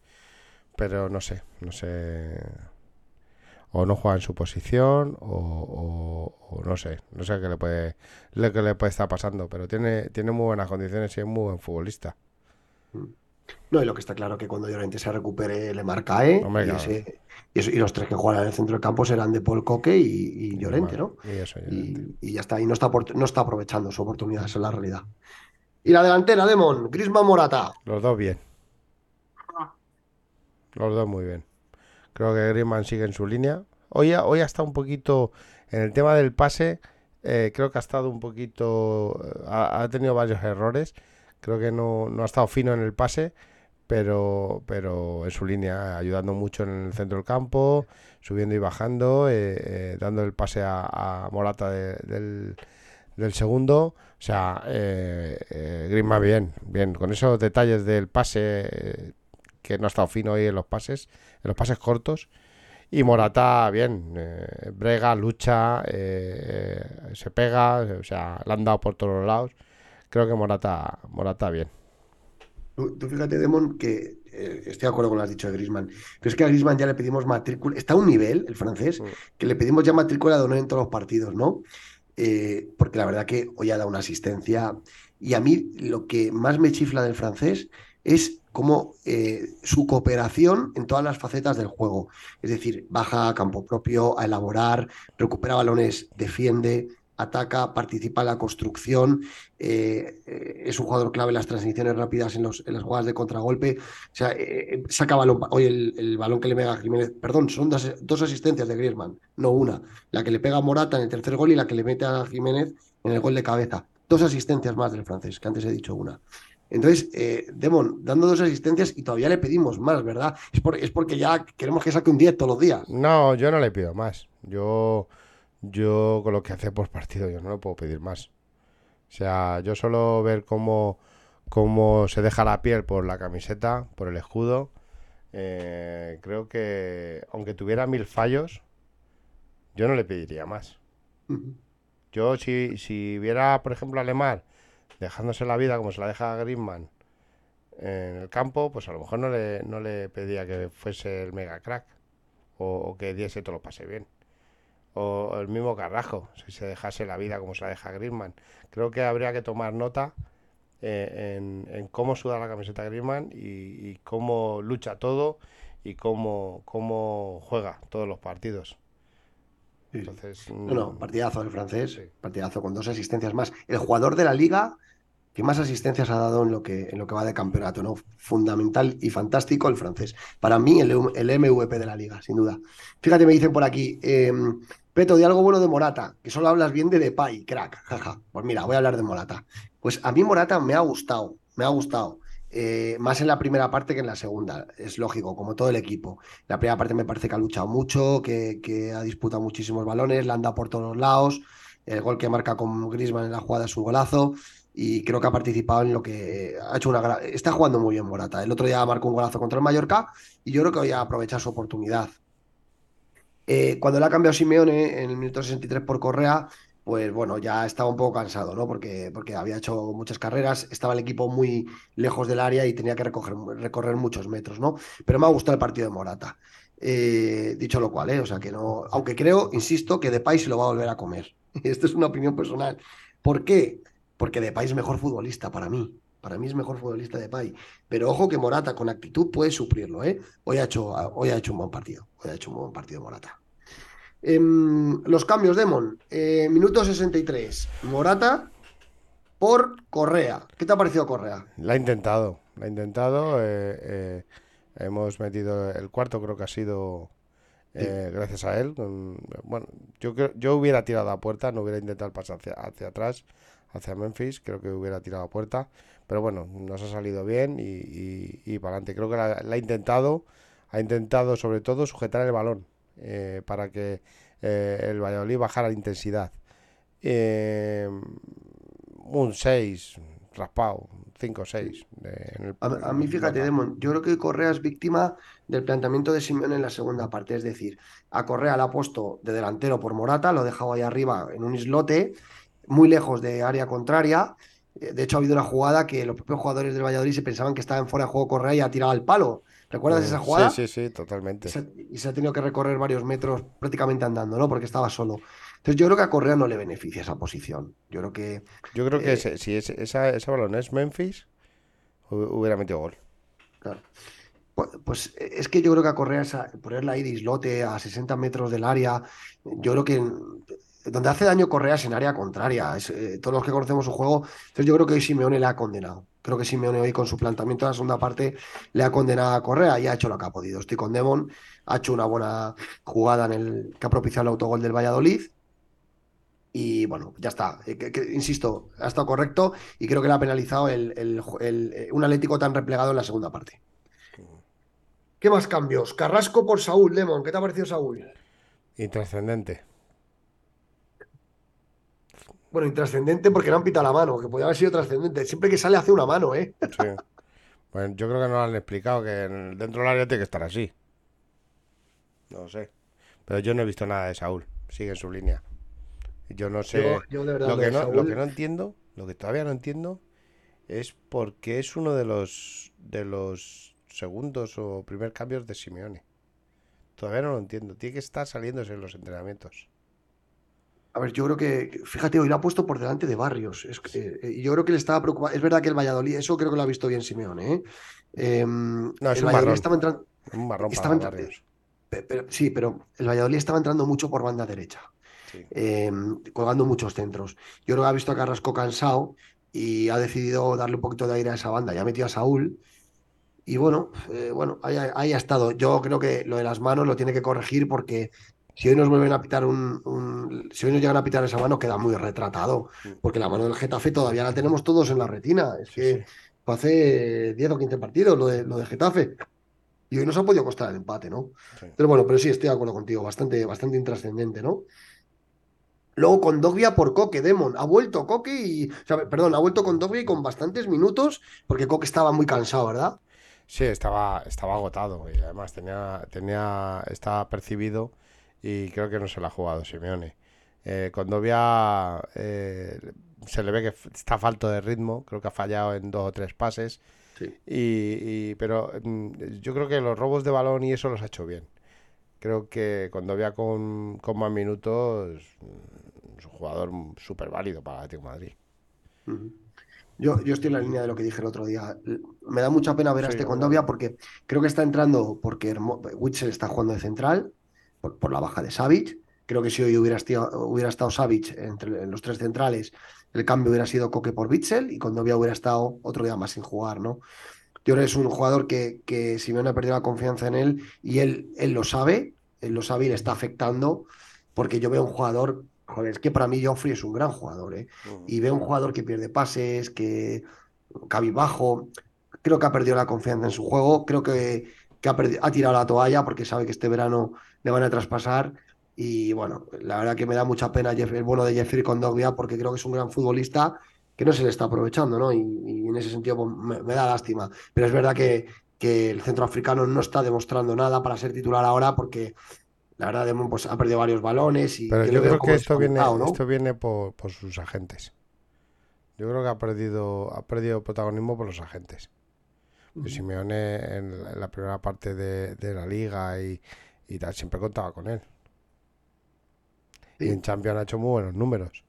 Pero no sé, no sé. O no juega en su posición, o, no sé, no sé qué le puede, qué le puede estar pasando, pero tiene, tiene muy buenas condiciones y es muy buen futbolista. Mm. No, y lo que está claro que cuando Llorente se recupere le marca y, claro. ese- y eso- y los tres que juegan en el centro del campo serán de Paul Coque y, y Llorente, ¿no? Y eso, Llorente. Y, y ya está, y no está, no está aprovechando su oportunidad, esa es la realidad. Y la delantera, Demon, Griezmann Morata. Los dos bien. Los dos muy bien. Creo que Griezmann sigue en su línea. Hoy ha, hoy ha estado un poquito en el tema del pase. eh, creo que ha estado un poquito. eh, Ha, ha tenido varios errores. Creo que no, no ha estado fino en el pase. Pero, pero en su línea, ayudando mucho en el centro del campo, subiendo y bajando, eh, eh, dando el pase a, Morata de- del, del segundo. O sea, eh, eh, Griezmann bien, bien. Con esos detalles del pase, que no ha estado fino hoy en los pases, en los pases cortos. Y Morata, bien, brega, lucha, se pega, o sea, le han dado por todos los lados. Creo que Morata, Morata bien. Tú, tú fíjate, Demon, que eh, estoy de acuerdo con lo que has dicho de Griezmann, pero es que a Griezmann ya le pedimos matrícula, está a un nivel, el francés, Mm. que le pedimos ya matrícula de honor en todos los partidos, ¿no? Eh, porque la verdad que hoy ha dado una asistencia y a mí lo que más me chifla del francés es como eh, su cooperación en todas las facetas del juego. Es decir, baja a campo propio a elaborar, recupera balones, defiende, ataca, participa en la construcción, eh, es un jugador clave en las transiciones rápidas en, los, en las jugadas de contragolpe. O sea, eh, eh, saca balón. Hoy el, el balón que le pega a Jiménez, perdón, son dos, dos asistencias de Griezmann, no una. La que le pega a Morata en el tercer gol y la que le mete a Jiménez en el gol de cabeza. Dos asistencias más del francés, que antes he dicho una. Entonces, eh, Demon, dando dos asistencias y todavía le pedimos más, ¿verdad? Es, por- es porque ya queremos que saque un 10 todos los días. No, yo no le pido más. Yo, yo con lo que hace por partido, yo no le puedo pedir más. O sea, yo solo ver cómo, cómo se deja la piel por la camiseta, por el escudo. eh, creo que, aunque tuviera mil fallos, yo no le pediría más. Yo, si, si viera, por ejemplo, a Lemar dejándose la vida como se la deja a Griezmann en el campo, pues a lo mejor no le, no le pedía que fuese el mega crack o, o que diese todo lo pase bien. O el mismo Carrajo, si se dejase la vida como se la deja Griezmann. Creo que habría que tomar nota eh, en, en cómo suda la camiseta Griezmann y, y cómo lucha todo y cómo, cómo juega todos los partidos. Sí. Entonces, No, no, mm, partidazo el francés, Sí. partidazo con dos asistencias más. El jugador de la liga que más asistencias ha dado en lo que, en lo que va de campeonato, ¿no? Fundamental y fantástico el francés. Para mí, el, el MVP de la liga, sin duda. Fíjate, me dicen por aquí, eh, Peto, de algo bueno de Morata, que solo hablas bien de Depay, crack, jaja. Pues mira, voy a hablar de Morata. Pues a mí Morata me ha gustado, me ha gustado. Eh, más en la primera parte que en la segunda, es lógico, como todo el equipo. La primera parte me parece que ha luchado mucho, que, ha disputado muchísimos balones, la anda por todos los lados. El gol que marca con Griezmann en la jugada es un golazo y creo que ha participado en lo que ha hecho una. Está jugando muy bien Morata. El otro día marcó un golazo contra el Mallorca y yo creo que hoy ha aprovechado su oportunidad. Eh, cuando le ha cambiado Simeone en el minuto 63 por Correa, pues bueno, ya estaba un poco cansado, ¿no? Porque, porque había hecho muchas carreras, estaba el equipo muy lejos del área y tenía que recoger, recorrer muchos metros, ¿no? Pero me ha gustado el partido de Morata. Eh, dicho lo cual, ¿eh? O sea que no. Aunque creo, insisto, que Depay se lo va a volver a comer. (laughs) Esto es una opinión personal. ¿Por qué? Porque Depay es mejor futbolista para mí. Para mí es mejor futbolista Depay. Pero ojo que Morata con actitud puede suplirlo, ¿eh? Hoy ha hecho, hoy ha hecho un buen partido. Hoy ha hecho un buen partido Morata. Em, los cambios, Demon. Eh, minuto 63. Morata por Correa. ¿Qué te ha parecido Correa? La ha intentado, la ha intentado. eh, eh, hemos metido el cuarto, creo que ha sido eh, gracias a él. con- bueno, yo yo hubiera tirado a puerta, no hubiera intentado el pase hacia, hacia atrás, hacia Memphis. Creo que hubiera tirado a puerta. Pero bueno, nos ha salido bien y, y, y para adelante. Creo que la, la ha intentado. Ha intentado sobre todo sujetar el balón eh, para que eh, el Valladolid bajara la intensidad. Eh, un 6, raspado, 5 o 6. A, a mí, fíjate, Demon, yo creo que Correa es víctima del planteamiento de Simeone en la segunda parte. Es decir, a Correa le ha puesto de delantero por Morata, lo ha dejado ahí arriba en un islote, muy lejos de área contraria. Eh, De hecho, ha habido una jugada que los propios jugadores del Valladolid se pensaban que estaba en fuera de juego Correa y ha tirado al palo. ¿Recuerdas esa jugada? Sí, sí, sí, totalmente. Y se, y se ha tenido que recorrer varios metros prácticamente andando, ¿no? Porque estaba solo. Entonces yo creo que a Correa no le beneficia esa posición. Yo creo que Yo creo que eh, ese- si ese, esa, ese balón es Memphis, hu- hubiera metido gol. Claro. Pues, pues, es que yo creo que a Correa, esa- ponerla ahí de islote a 60 metros del área, yo creo que donde hace daño Correa es en área contraria. Eh, todos los que conocemos su juego, entonces yo creo que hoy Simeone le ha condenado. Creo que Simeone hoy con su planteamiento de la segunda parte le ha condenado a Correa y ha hecho lo que ha podido. Estoy con Demon, ha hecho una buena jugada en el que ha propiciado el autogol del Valladolid. Y bueno, ya está. Eh, insisto, ha estado correcto y creo que le ha penalizado el, eh, un Atlético tan replegado en la segunda parte. ¿Qué más cambios? Carrasco por Saúl, Lemon. ¿Qué te ha parecido Saúl? Intrascendente. Bueno, intrascendente porque no han pitado la mano, que podía haber sido trascendente. Siempre que sale hace una mano, ¿eh? Sí. Bueno, yo creo que nos han explicado que en- dentro del área tiene que estar así. No lo sé. Pero yo no he visto nada de Saúl. Sigue en su línea. Yo no sé. Yo, yo de verdad, Lo que, no, Saúl- lo que no entiendo, lo que todavía no entiendo, es por qué es uno de los de los segundos o primer cambios de Simeone. Todavía no lo entiendo. Tiene que estar saliéndose en los entrenamientos. A ver, yo creo que, fíjate, hoy lo ha puesto por delante de Barrios. Es que, eh, yo creo que le estaba preocupado. Es verdad que el Valladolid, eso creo que lo ha visto bien Simeone, ¿eh? Em, es el un Valladolid estaba entrando. Un marrón Estaba para entra- Barrios. pe- pero- sí, pero el Valladolid estaba entrando mucho por banda derecha. Sí. em, colgando muchos centros. Yo creo que ha visto a Carrasco cansado y ha decidido darle un poquito de aire a esa banda. Ya ha metido a Saúl. Y bueno, eh, bueno, ahí ha estado. Yo creo que lo de las manos lo tiene que corregir porque si hoy nos vuelven a pitar un, un- si hoy nos llegan a pitar esa mano, queda muy retratado. Porque la mano del Getafe todavía la tenemos todos en la retina. Es que sí. fue hace 10 o 15 partidos lo de, lo de Getafe. Y hoy nos ha podido costar el empate, ¿no? Sí. Pero bueno, pero sí, estoy de acuerdo contigo. Bastante, bastante intrascendente, ¿no? Luego con Dogbia por Coque, Demon. Ha vuelto Coque y. o sea, perdón, ha vuelto con Dogbia y con bastantes minutos, porque Coque estaba muy cansado, ¿verdad? Sí, estaba, estaba agotado y además tenía, tenía, estaba percibido y creo que no se la ha jugado Simeone. Eh, Condovia eh, se le ve que está falto de ritmo, creo que ha fallado en dos o tres pases, Sí. y, y- pero mm, yo creo que los robos de balón y eso los ha hecho bien. Creo que Condovia con, con más minutos mm, es un jugador súper válido para el Atlético de Madrid. Yo, yo estoy en la línea de lo que dije el otro día. Me da mucha pena ver a este Condovia porque creo que está entrando porque Hermo- Witsel está jugando de central por, por la baja de Savic. Creo que si hoy hubiera, esti- hubiera estado Savic entre en los tres centrales, el cambio hubiera sido Coque por Witsel y Condovia hubiera estado otro día más sin jugar, ¿no? Yo creo que es un jugador que, que Simeone ha perdido la confianza en él y él, él lo sabe, él lo sabe y le está afectando porque yo veo un jugador, joder, es que para mí Joffrey es un gran jugador, ¿eh? y veo un jugador que pierde pases, que cabizbajo, creo que ha perdido la confianza en su juego, creo que, que ha tirado la toalla porque sabe que este verano le van a traspasar y bueno, la verdad que me da mucha pena el bueno de Jeffrey Kondogbia porque creo que es un gran futbolista que no se le está aprovechando, ¿no? Y, y en ese sentido pues, me, me da lástima, pero es verdad que, que el centroafricano no está demostrando nada para ser titular ahora porque la verdad Demon pues, ha perdido varios balones y Pero yo creo que esto viene, esto viene por, por sus agentes. Yo creo que ha perdido, ha perdido protagonismo por los agentes. Ujú. Simeone en la, en la primera parte de, de la liga y, y tal, siempre contaba con él. Sí. Y en Champions ha hecho muy buenos números.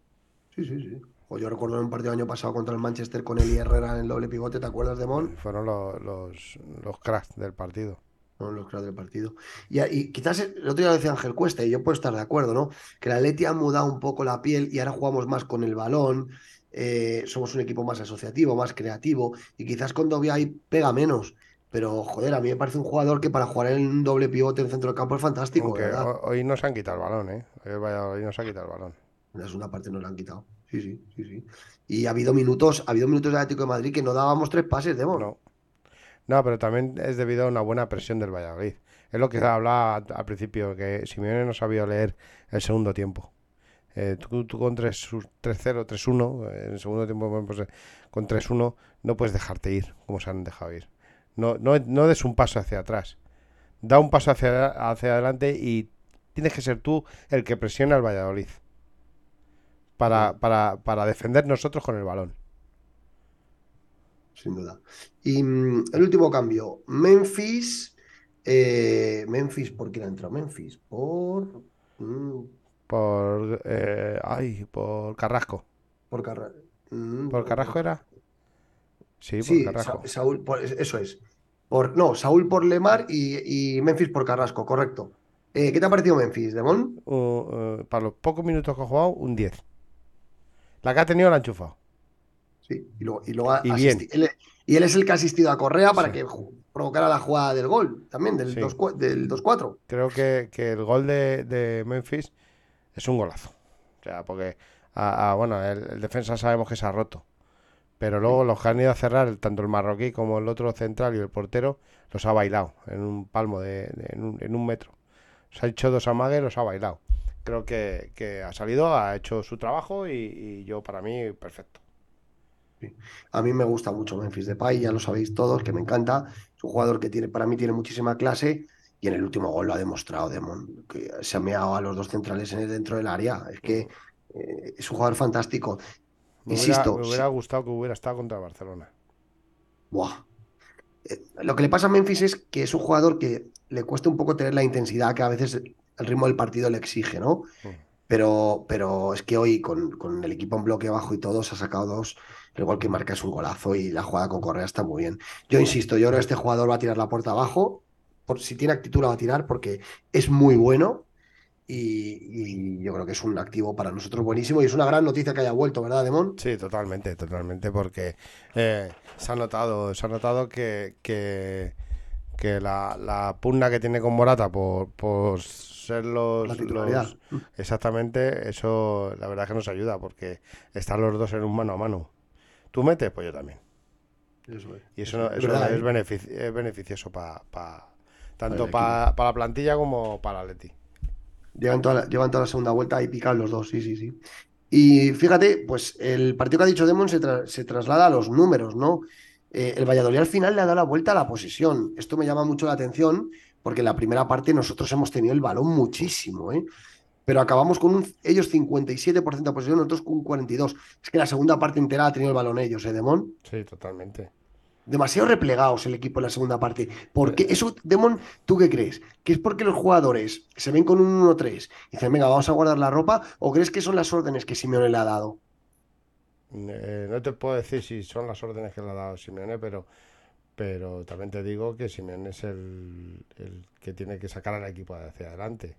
Sí, sí, sí. O yo recuerdo en un partido año pasado contra el Manchester con Eli Herrera en el doble pivote, ¿te acuerdas de Mon? Fueron lo- los, los cracks del partido. Fueron los cracks del partido. Y, y quizás el otro día lo decía Ángel Cuesta, y yo puedo estar de acuerdo, ¿no? Que la Leti ha mudado un poco la piel y ahora jugamos más con el balón, eh, somos un equipo más asociativo, más creativo, y quizás con Dobia ahí pega menos. Pero, joder, a mí me parece un jugador que para jugar en un doble pivote en centro del campo es fantástico, Aunque ¿verdad? ho- hoy nos han quitado el balón, ¿eh? Hoy nos ha quitado el balón. La segunda parte nos la han quitado. Sí, sí, sí, sí. Y ha habido minutos, ha habido minutos de Atlético de Madrid que no dábamos tres pases, de No. No, pero también es debido a una buena presión del Valladolid. Es lo que hablaba al principio, que Simeone no sabía leer el segundo tiempo. Eh, tú, tú con 3 3-0, 3-1, eh, en el segundo tiempo pues, eh, con 3-1 no puedes dejarte ir, como se han dejado ir. No, no, no des un paso hacia atrás. Da un paso hacia, hacia adelante y tienes que ser tú el que presiona al Valladolid. Para, para, para defender nosotros con el balón. sin duda. Y mm, el último cambio, Memphis. eh, Memphis, ¿por quién ha entrado? Memphis, por. mm, Por, eh, ay, por Carrasco. por Carra- mm, ¿Por Carrasco era? Sí, por Sí, Carrasco. Sa- Saúl, por- eso es. Por, no, Saúl por Lemar y, y Memphis por Carrasco, correcto. Eh, ¿Qué te ha parecido Memphis, Demón? Uh, uh, para los pocos minutos que ha jugado, un 10. La que ha tenido la ha enchufado. Sí, y luego, y luego ha Y bien. Él, y él es el que ha asistido a Correa para Sí. que provocara la jugada del gol, también, del Sí. 2-4. del 2-4. Creo que, que el gol de, de Memphis es un golazo. O sea, porque, a- a- bueno, el, el defensa sabemos que se ha roto. Pero luego los que han ido a cerrar, tanto el marroquí como el otro central y el portero, los ha bailado en un palmo, de, de- en, un, en un metro. Se ha hecho dos amagues, los ha bailado. Creo que, que ha salido, ha hecho su trabajo y, y yo, para mí, perfecto. A mí me gusta mucho Memphis Depay, ya lo sabéis todos, que me encanta. Es un jugador que tiene, para mí tiene muchísima clase y en el último gol lo ha demostrado Demon, que se ha meado a los dos centrales en el, dentro del área. Es que eh, es un jugador fantástico. Me Insisto, hubiera, me hubiera gustado que hubiera estado contra el Barcelona. Buah. Eh, Lo que le pasa a Memphis es que es un jugador que le cuesta un poco tener la intensidad que a veces el ritmo del partido le exige, ¿no? Mm. Pero, pero es que hoy con, con el equipo en bloque bajo y todo se ha sacado dos. El gol que marca es un golazo y la jugada con Correa está muy bien. Yo insisto, yo creo que este jugador va a tirar la puerta abajo. Por, si tiene actitud la va a tirar porque es muy bueno y, y yo creo que es un activo para nosotros buenísimo y es una gran noticia que haya vuelto, ¿verdad, Demón? Sí, totalmente, totalmente, porque eh, se ha notado, se ha notado que, que, que la, la pugna que tiene con Morata por, por ser los, La titularidad. los- exactamente, eso la verdad es que nos ayuda, porque están los dos en un mano a mano. Tú metes, pues yo también. Eso es. Y eso, no- Es eso verdad, es, ¿eh? es beneficioso para tanto para la plantilla como para Leti. Llevan toda la, llevan toda la segunda vuelta y pican los dos, sí, sí, sí. Y fíjate, pues el partido que ha dicho Demon se, se traslada a los números, ¿no? Eh, el Valladolid al final le ha dado la vuelta a la posesión. Esto me llama mucho la atención porque en la primera parte nosotros hemos tenido el balón muchísimo, ¿eh? Pero acabamos con un- ellos 57% de posesión, nosotros con un 42%. Es que la segunda parte entera ha tenido el balón ellos, ¿eh, Demon? Sí, totalmente. Demasiado replegados el equipo en la segunda parte. ¿Por qué? Eso, Demon, ¿tú qué crees? ¿Que es porque los jugadores se ven con un 1-3 y dicen, venga, vamos a guardar la ropa? ¿O crees que son las órdenes que Simeone le ha dado? Eh, no te puedo decir si son las órdenes que le ha dado Simeone, pero, pero también te digo que Simeone es el, el que tiene que sacar al equipo hacia adelante.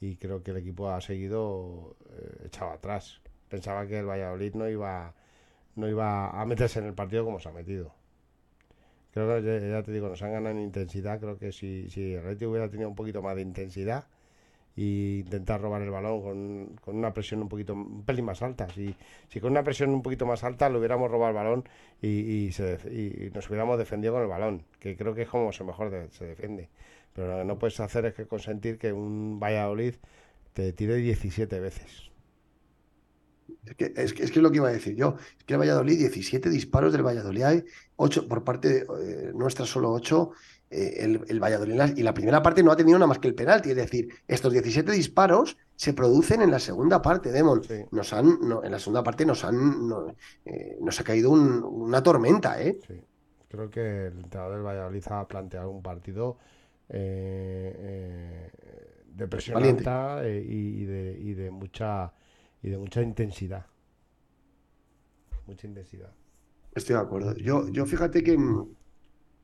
Y creo que el equipo ha seguido eh, echado atrás. Pensaba que el Valladolid no iba, no iba a meterse en el partido como se ha metido. Creo que, ya, te digo, nos han ganado en intensidad. Creo que si, si el Atlético hubiera tenido un poquito más de intensidad e intentar robar el balón con, con una presión un poquito, un pelín más alta. Si, si con una presión un poquito más alta le hubiéramos robado el balón y, y se y nos hubiéramos defendido con el balón, que creo que es como se mejor de- se defiende. Pero lo que no puedes hacer es que consentir que un Valladolid te tire 17 veces. Es que, es, que, es que es lo que iba a decir yo. Es que el Valladolid, 17 disparos del Valladolid, hay 8 por parte de, eh, nuestra, solo 8. el, el Valladolid, y la primera parte no ha tenido nada más que el penalti. Es decir, estos 17 disparos se producen en la segunda parte, Demon. Sí. Nos han, no, en la segunda parte nos han, no, eh, nos ha caído un- una tormenta, ¿eh? Sí. Creo que el entrenador del Valladolid ha planteado un partido eh, eh, de presión alta eh, y, y de, y de mucha y de mucha intensidad. Mucha intensidad. Estoy de acuerdo. Yo, yo fíjate que mm,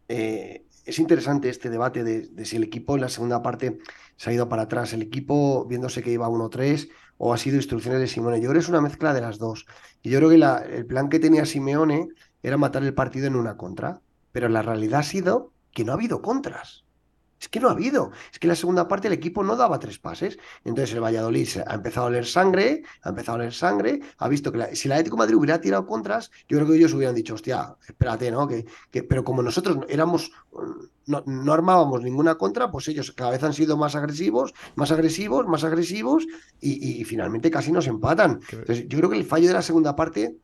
eh, es interesante este debate de, si el equipo en la segunda parte se ha ido para atrás, el equipo viéndose que iba 1-3 o ha sido instrucciones de Simeone. Yo creo que es una mezcla de las dos. Y yo creo que el plan que tenía Simeone era matar el partido en una contra, pero la realidad ha sido que no ha habido contras. Es que no ha habido. Es que en la segunda parte el equipo no daba tres pases. Entonces el Valladolid ha empezado a oler sangre, ha empezado a oler sangre, ha visto que la- si el Atlético de Madrid hubiera tirado contras, yo creo que ellos hubieran dicho, hostia, espérate, ¿no? Que, que- pero como nosotros éramos, no, no armábamos ninguna contra, pues ellos cada vez han sido más agresivos, más agresivos, más agresivos, y, y- finalmente casi nos empatan. Entonces, yo creo que el fallo de la segunda parte,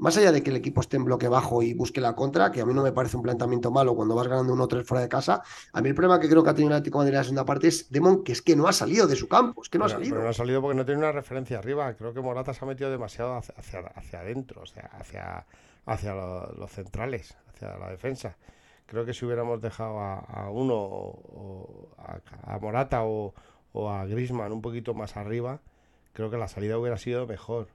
más allá de que el equipo esté en bloque bajo y busque la contra, que a mí no me parece un planteamiento malo cuando vas ganando 1-3 fuera de casa, a mí el problema que creo que ha tenido el Atlético de Madrid en la segunda parte es Demon, que es que no ha salido de su campo, es que no ha salido. pero no ha salido porque no tiene una referencia arriba. Creo que Morata se ha metido demasiado hacia, hacia, hacia adentro, o sea, hacia, hacia lo- los centrales, hacia la defensa. Creo que si hubiéramos dejado a, a uno o a, a Morata o, o a Grisman un poquito más arriba, creo que la salida hubiera sido mejor.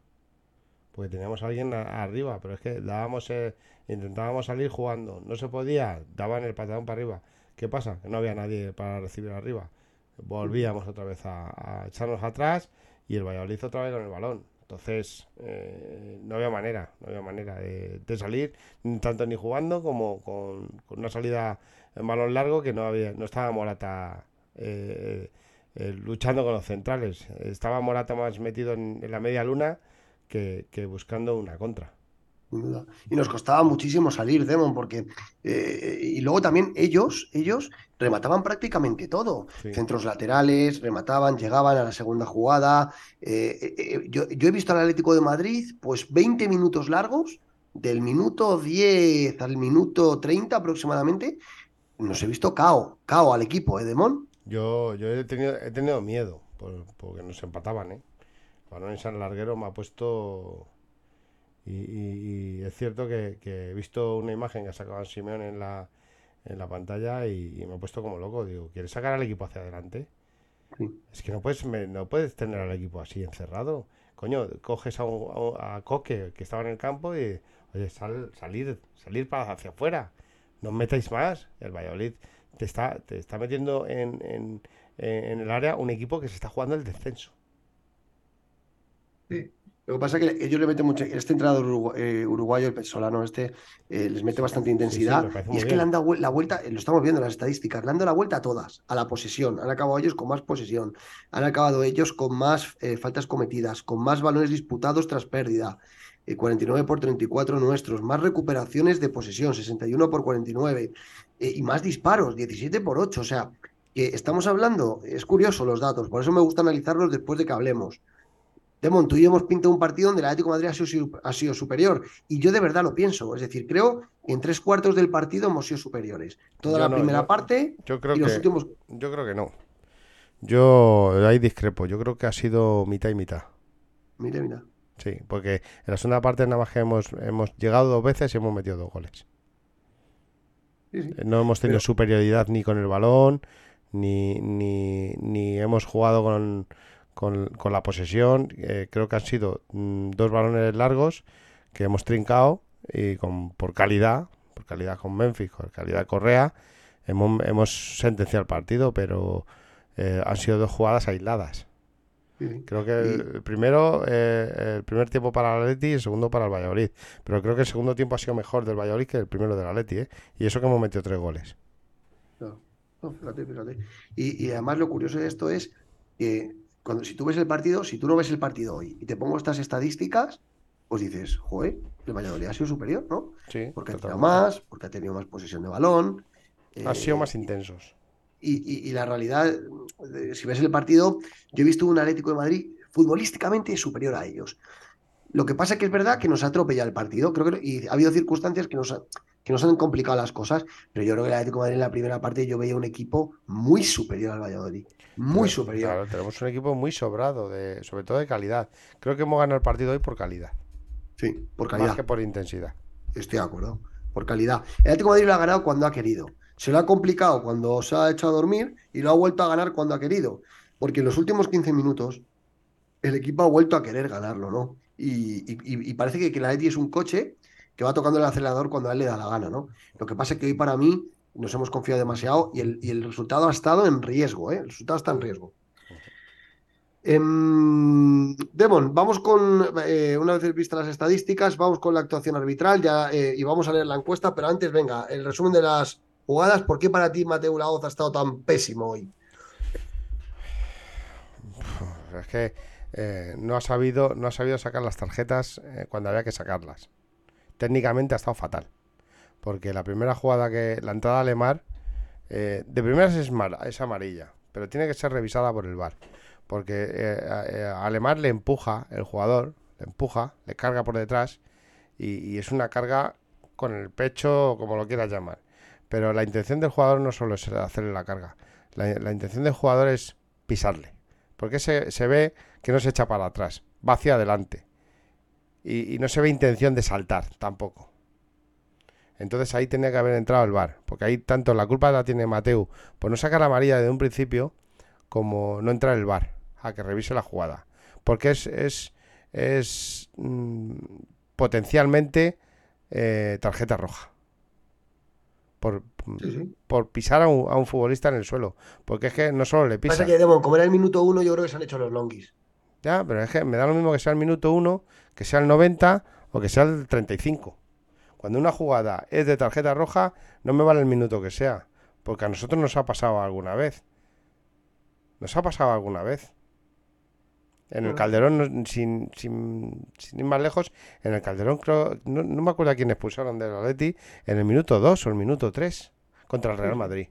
Porque teníamos a alguien arriba, pero es que dábamos, eh, intentábamos salir jugando, no se podía, daban el patadón para arriba. ¿Qué pasa? Que no había nadie para recibir arriba. Volvíamos otra vez a, echarnos atrás y el Valladolid otra vez con el balón. Entonces, eh, no había manera, no había manera de, salir, tanto ni jugando como con, una salida en balón largo que no había, no estaba Morata eh, eh, luchando con los centrales. Estaba Morata más metido en, la media luna que, buscando una contra. Y nos costaba muchísimo salir, Demon, porque. Eh, y luego también ellos, ellos remataban prácticamente todo. Centros laterales, remataban, llegaban a la segunda jugada. yo, yo, he visto al Atlético de Madrid, pues 20 minutos largos, del minuto 10 al minuto 30 aproximadamente. Nos he visto cao, cao al equipo, ¿eh, Demon? Yo, yo he, tenido, he tenido miedo por, porque nos empataban, ¿eh? En San Larguero me ha puesto... Y, es cierto que, he visto una imagen que ha sacado Simeón en la, en la pantalla y, me ha puesto como loco. Digo, ¿quieres sacar al equipo hacia adelante? Es que no puedes, no puedes tener al equipo así encerrado. Coño, coges a, a, Coque que estaba en el campo y, oye, sal, salir, salir para hacia afuera. No metáis más. El Valladolid te está, te está metiendo en, en, en, el área un equipo que se está jugando el descenso. Sí. Lo que pasa es que ellos le meten mucho. Este entrenador eh, uruguayo, el Pesolano, este, eh, les mete bastante intensidad. y es que le han dado la vuelta, lo estamos viendo en las estadísticas, le han dado la vuelta a todas, a la posesión. Han acabado ellos con más posesión. Han acabado ellos con más eh, faltas cometidas, con más balones disputados tras pérdida. 49 por 34 nuestros, más recuperaciones de posesión, 61 por 49, y más disparos, 17 por 8. O sea, que estamos hablando, es curioso los datos, por eso me gusta analizarlos después de que hablemos. Demon, tú y yo hemos pintado un partido donde el Atlético de Madrid ha sido, ha sido, superior. Y yo de verdad lo pienso. Es decir, creo que en tres cuartos del partido hemos sido superiores. Toda la primera parte yo creo y los que, últimos. Yo creo que no. Yo ahí discrepo. Yo creo que ha sido mitad y mitad. Mitad y mitad. Sí, porque en la segunda parte nada más que hemos, hemos llegado dos veces y hemos metido dos goles. No hemos tenido superioridad ni con el balón, ni, ni, ni hemos jugado con, con, la posesión. Eh, creo que han sido mm, dos balones largos que hemos trincado y con, por calidad, por calidad con Memphis, por calidad Correa, hemos, hemos sentenciado el partido, pero eh, han sido dos jugadas aisladas. Creo que el, primero, eh, el primer tiempo para el Atleti y el segundo para el Valladolid. Pero creo que el segundo tiempo ha sido mejor del Valladolid que el primero del Atleti, ¿eh? Y eso que hemos metido tres goles. fíjate, fíjate. Y, además lo curioso de esto es que cuando si tú ves el partido, si tú no ves el partido hoy y te pongo estas estadísticas, pues dices, joder, el Valladolid ha sido superior, ¿no? Sí. Porque ha tenido más, porque ha tenido más posesión de balón. Ha sido más intensos. Y, la realidad, eh, si ves el partido, yo he visto un Atlético de Madrid futbolísticamente superior a ellos. Lo que pasa es que es verdad que nos ha atropellado el partido, creo que y ha habido circunstancias que nos, que nos han complicado las cosas, pero yo creo que el Atlético de Madrid en la primera parte yo veía un equipo muy superior al Valladolid, muy superior. Claro, tenemos un equipo muy sobrado, de, sobre todo de calidad. Creo que hemos ganado el partido hoy por calidad. Sí, por calidad. Más que por intensidad. Estoy de acuerdo, por calidad. El Atlético de Madrid lo ha ganado cuando ha querido. Se lo ha complicado cuando se ha hecho a dormir y lo ha vuelto a ganar cuando ha querido. Porque en los últimos 15 minutos el equipo ha vuelto a querer ganarlo, ¿no? Y, parece que, que la Eti es un coche que va tocando el acelerador cuando a él le da la gana, ¿no? Lo que pasa es que hoy para mí nos hemos confiado demasiado y el, resultado ha estado en riesgo, ¿eh? El resultado está en riesgo. Em, Demon, vamos con, eh, una vez vistas las estadísticas, vamos con la actuación arbitral eh, y vamos a leer la encuesta, pero antes, venga, el resumen de las jugadas. ¿Por qué para ti Mateo Laoz ha estado tan pésimo hoy? Es que eh, no, ha sabido, no ha sabido sacar las tarjetas eh, cuando había que sacarlas. Técnicamente ha estado fatal. Porque la primera jugada que. La entrada a Alemar. Eh, de primeras es, es amarilla. Pero tiene que ser revisada por el VAR. Porque a, Alemar le empuja, el jugador, le empuja, le carga por detrás. Y, es una carga con el pecho, como lo quieras llamar. Pero la intención del jugador no solo es hacerle la carga. La, intención del jugador es pisarle. Porque se, se, ve que no se echa para atrás, va hacia adelante. Y, no se ve intención de saltar tampoco. Entonces ahí tenía que haber entrado el bar. Porque ahí tanto la culpa la tiene Mateu por no sacar la amarilla desde un principio, como no entrar el bar a que revise la jugada. Porque es, es es mm, potencialmente eh, tarjeta roja. Por, Sí, sí. por pisar a un, a un futbolista en el suelo. Porque es que no solo le pisa. Pasa que, Demon, como era el minuto uno, yo creo que se han hecho los longuis. Ya, pero es que me da lo mismo que sea el minuto 1, que sea el 90 o que sea el 35. Cuando una jugada es de tarjeta roja, no me vale el minuto que sea. Porque a nosotros nos ha pasado alguna vez. Nos ha pasado alguna vez. En el Bueno. Calderón, sin, sin, sin ir más lejos, en el Calderón creo, no, no me acuerdo a quién expulsaron del Atleti, en el minuto 2 o el minuto 3 contra el Real Madrid.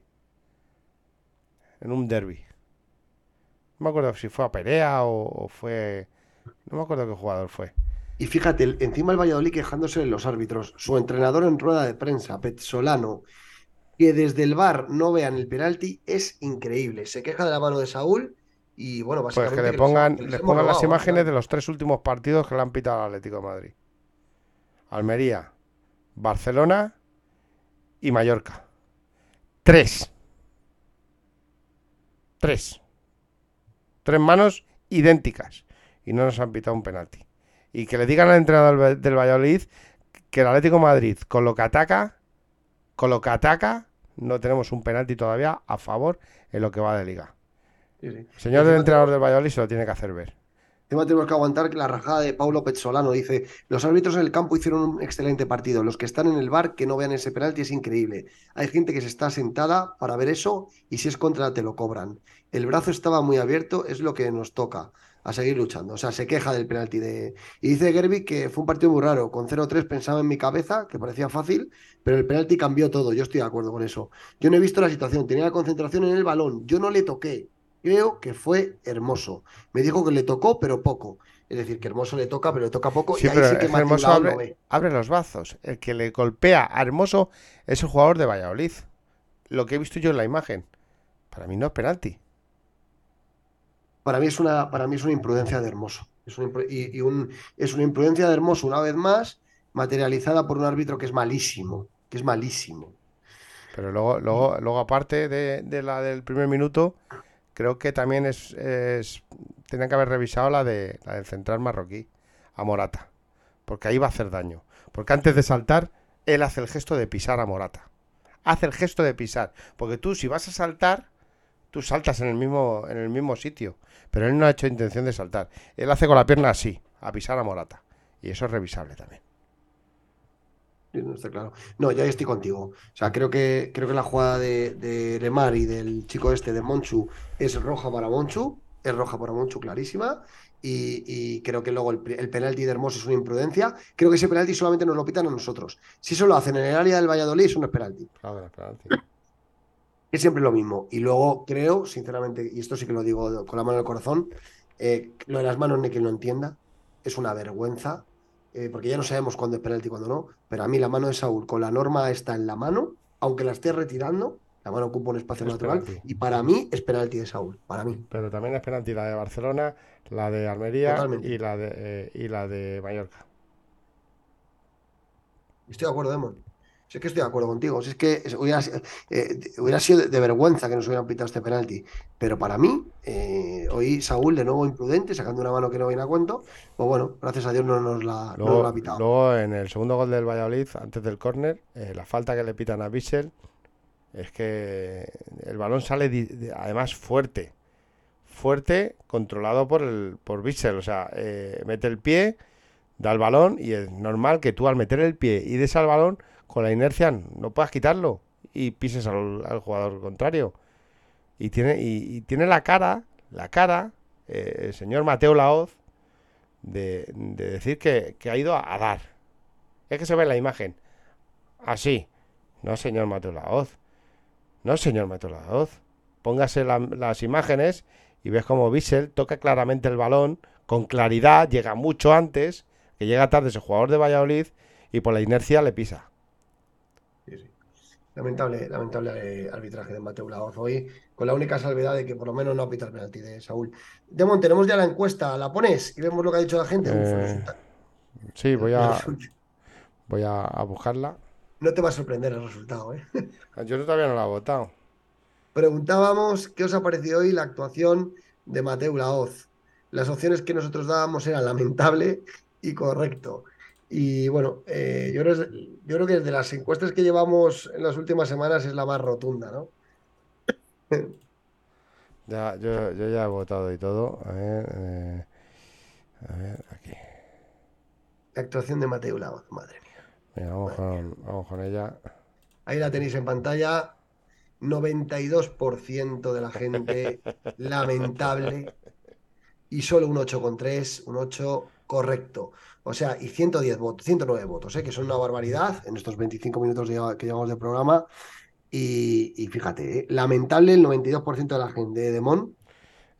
En un derby. No me acuerdo si fue a Perea o, o fue... No me acuerdo qué jugador fue. Y fíjate, encima el Valladolid quejándose de los árbitros, su entrenador en rueda de prensa, Petzolano, que desde el VAR no vean el penalti, es increíble. Se queja de la mano de Saúl y bueno, Pues básicamente que le que les- pongan, que les pongan las imágenes de los tres últimos partidos que le han pitado al Atlético de Madrid. Almería, Barcelona y Mallorca. Tres. Tres. Tres manos idénticas. Y no nos han pitado un penalti. Y que le digan al entrenador del, Valladolid que el Atlético de Madrid, con lo que ataca, con lo que ataca, no tenemos un penalti todavía a favor en lo que va de liga. Sí, sí. El señor del entrenador del Valladolid se lo tiene que hacer ver. Encima tenemos que aguantar que la rajada de Paulo Petzolano dice, los árbitros en el campo hicieron un excelente partido, los que están en el bar que no vean ese penalti es increíble. Hay gente que se está sentada para ver eso y si es contra te lo cobran. El brazo estaba muy abierto, es lo que nos toca, a seguir luchando. O sea, se queja del penalti de... Y dice Gerbi que fue un partido muy raro, con 0-3 pensaba en mi cabeza, que parecía fácil, pero el penalti cambió todo, yo estoy de acuerdo con eso. Yo no he visto la situación, tenía la concentración en el balón, yo no le toqué. Creo que fue hermoso. Me dijo que le tocó, pero poco. Es decir, que Hermoso le toca, pero le toca poco. Sí, y ahí pero sí que Hermoso abre, ve. abre los brazos. El que le golpea a Hermoso es el jugador de Valladolid. Lo que he visto yo en la imagen. Para mí no es penalti. Para mí es una, para mí es una imprudencia de Hermoso. Es una, y un, es una imprudencia de Hermoso, una vez más, materializada por un árbitro que es malísimo. Que es malísimo. Pero luego, luego, luego aparte de, de la del primer minuto, creo que también es, es tenían que haber revisado la de la del central marroquí a Morata. Porque ahí va a hacer daño. Porque antes de saltar, él hace el gesto de pisar a Morata. Hace el gesto de pisar. Porque tú, si vas a saltar, tú saltas en el mismo, en el mismo sitio. Pero él no ha hecho intención de saltar. Él hace con la pierna así, a pisar a Morata. Y eso es revisable también. No está claro. No, ahí estoy contigo. O sea, creo que, creo que la jugada de, de Lemar y del chico este de Monchu es roja para Monchu. Es roja para Monchu, clarísima. Y, y creo que luego el, penalti de Hermoso es una imprudencia. Creo que ese penalti solamente nos lo pitan a nosotros. Si eso lo hacen en el área del Valladolid, eso no es penalti. Claro, es penalti. Es siempre lo mismo. Y luego creo, sinceramente, y esto sí que lo digo con la mano en el corazón, eh, lo de las manos ni quien lo entienda, es una vergüenza, eh, porque ya no sabemos cuándo es penalti y cuándo no, pero a mí la mano de Saúl con la norma está en la mano, aunque la esté retirando, la mano ocupa un espacio Es natural, penalti. y para mí es penalti de Saúl, para mí. Pero también es penalti la de Barcelona, la de Almería Totalmente. y la de, eh, y la de Mallorca. Estoy de acuerdo, Demon. Es que estoy de acuerdo contigo. Si es que hubiera, eh, hubiera sido de, vergüenza que nos hubieran pitado este penalti. Pero para mí, eh, hoy Saúl de nuevo imprudente, sacando una mano que no viene a cuento. Pues bueno, gracias a Dios no nos la, no nos la ha pitado. luego en el segundo gol del Valladolid, antes del córner, eh, la falta que le pitan a Bissell es que el balón sale además fuerte. Fuerte, controlado por el por Bissell. O sea, eh, mete el pie, da el balón y es normal que tú al meter el pie y des al balón, con la inercia no puedas quitarlo y pises al, jugador contrario. Y tiene, y, tiene la cara, la cara, eh, el señor Mateo Laoz, de, de decir que, ha ido a, dar. Es que se ve en la imagen. Así. No, señor Mateo Laoz. No, señor Mateo Laoz. Póngase la- las imágenes y ves como Bissell toca claramente el balón con claridad, llega mucho antes, que llega tarde ese jugador de Valladolid y por la inercia le pisa. Lamentable, lamentable eh, arbitraje de Mateo Laoz hoy, con la única salvedad de que por lo menos no ha pitado el penalti de Saúl. Demon, tenemos ya la encuesta, ¿la pones? Y vemos lo que ha dicho la gente. Eh, Sí, voy a, (laughs) voy buscarla. No te va a sorprender el resultado, ¿eh? Yo todavía no la he votado. Preguntábamos qué os ha parecido hoy la actuación de Mateu Laoz. las opciones que nosotros dábamos eran lamentable y correcto. Y bueno, eh, yo, creo, yo creo que de las encuestas que llevamos en las últimas semanas es la más rotunda, ¿no? (laughs) Ya, yo, yo ya he votado y todo. A ver, eh, a ver, aquí. La actuación de Mateo Laoz, madre mía. Vamos con, vamos con ella. Ahí la tenéis en pantalla. 92% de la gente (laughs) lamentable y solo un 8,3, un 8 correcto. O sea, y 110 votos, 109 votos, ¿eh? que son una barbaridad en estos 25 minutos que llevamos de programa. Y, fíjate, ¿eh? lamentable el 92% de la gente de Demón.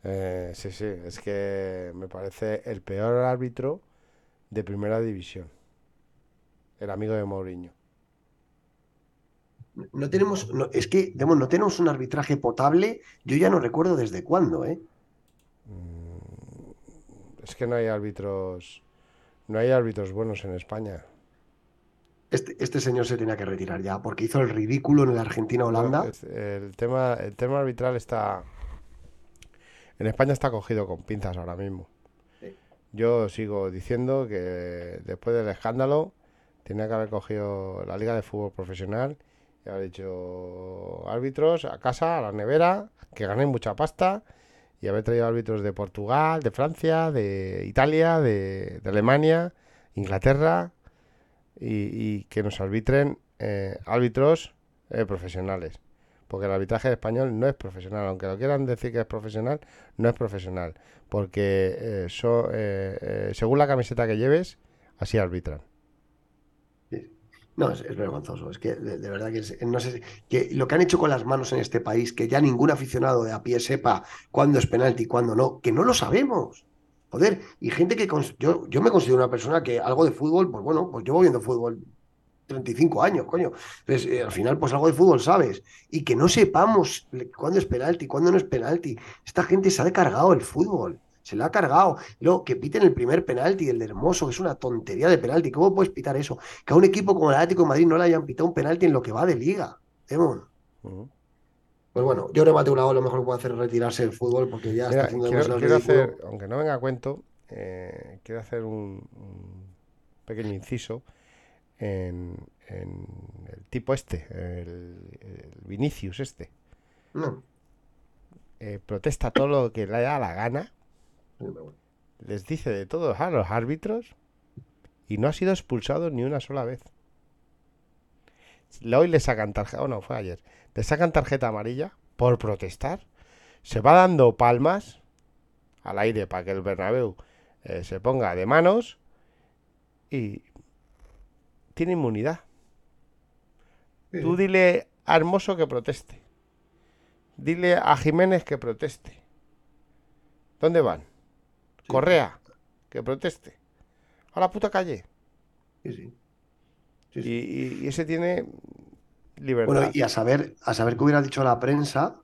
Eh, sí, sí, es que me parece el peor árbitro de primera división. El amigo de Mourinho. No tenemos, no, es que, Demón, no tenemos un arbitraje potable. Yo ya no recuerdo desde cuándo, ¿eh? Mm, es que no hay árbitros, no hay árbitros buenos en España. Este, este, señor se tenía que retirar ya, porque hizo el ridículo en la Argentina-Holanda. el, tema, el tema arbitral está. En España está cogido con pinzas ahora mismo. Yo sigo diciendo que después del escándalo tenía que haber cogido la Liga de Fútbol Profesional y haber dicho árbitros a casa, a la nevera, que ganen mucha pasta y haber traído árbitros de Portugal, de Francia, de Italia, de Alemania, Inglaterra y, que nos arbitren eh, árbitros eh, profesionales. Porque el arbitraje español no es profesional, aunque lo quieran decir que es profesional, no es profesional. Porque eh, según la camiseta que lleves, así arbitran. No, es, vergonzoso. Es que de, verdad que, no sé, que lo que han hecho con las manos en este país, que ya ningún aficionado de a pie sepa cuándo es penalti y cuándo no, que no lo sabemos. Joder, y gente que yo, yo me considero una persona que algo de fútbol, pues bueno, pues llevo viendo fútbol 35 años, coño. Eh, al final, pues algo de fútbol sabes. Y que no sepamos cuándo es penalti, cuándo no es penalti. Esta gente se ha cargado el fútbol. Se lo ha cargado. Luego, que piten el primer penalti, el de Hermoso, que es una tontería de penalti. ¿Cómo puedes pitar eso? Que a un equipo como el Atlético de Madrid no le hayan pitado un penalti en lo que va de liga. Demon. Pues bueno, yo creo que Mateo lo mejor que puede hacer es retirarse del fútbol porque ya está haciendo quiero, quiero hacer, aunque no venga a cuento, eh, quiero hacer un, pequeño inciso en, el tipo este, el, Vinicius este. No. Eh, protesta todo lo que le da la gana. Les dice de todo a los árbitros y no ha sido expulsado ni una sola vez. Hoy le sacan tarjeta, o no, fue ayer le sacan tarjeta amarilla por protestar, se va dando palmas al aire para que el Bernabéu eh, se ponga de manos y tiene inmunidad. Tú dile a Hermoso que proteste. Dile a Jiménez que proteste. ¿Dónde van? Correa, que proteste. A la puta calle. Sí, sí. y, ese tiene bueno, y a saber, a saber qué hubiera dicho la prensa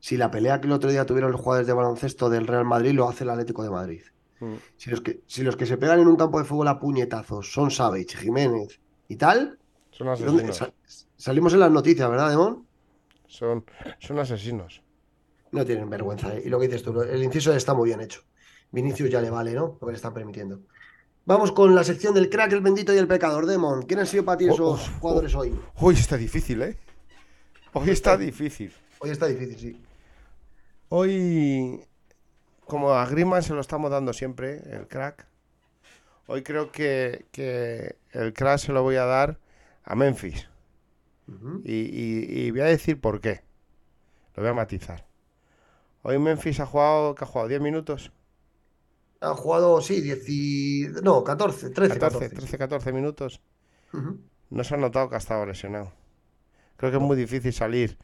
si la pelea que el otro día tuvieron los jugadores de baloncesto del Real Madrid lo hace el Atlético de Madrid. Mm. Si, los que, si los que se pegan en un campo de fútbol a puñetazos son Savage, Jiménez y tal, son asesinos. salimos en las noticias, ¿verdad, Demón? Son, son asesinos. No tienen vergüenza. ¿eh? Y lo que dices tú, el inciso está muy bien hecho. Vinicius ya le vale, ¿no? Lo que le están permitiendo. Vamos con la sección del crack, el bendito y el pecador. Demon, ¿quién han sido para ti oh, esos oh, jugadores hoy? Hoy está difícil, ¿eh? Hoy está difícil. Hoy está difícil, sí. Hoy, como a Griezmann se lo estamos dando siempre, el crack. Hoy creo que, el crack se lo voy a dar a Memphis. y, voy a decir por qué. Lo voy a matizar. Hoy Memphis ha jugado, ¿qué ha jugado? ¿10 minutos? Han jugado, sí, 10 no, 14, 13, 14. 13, 14 minutos. No se ha notado que ha estado lesionado. Creo que es muy difícil salir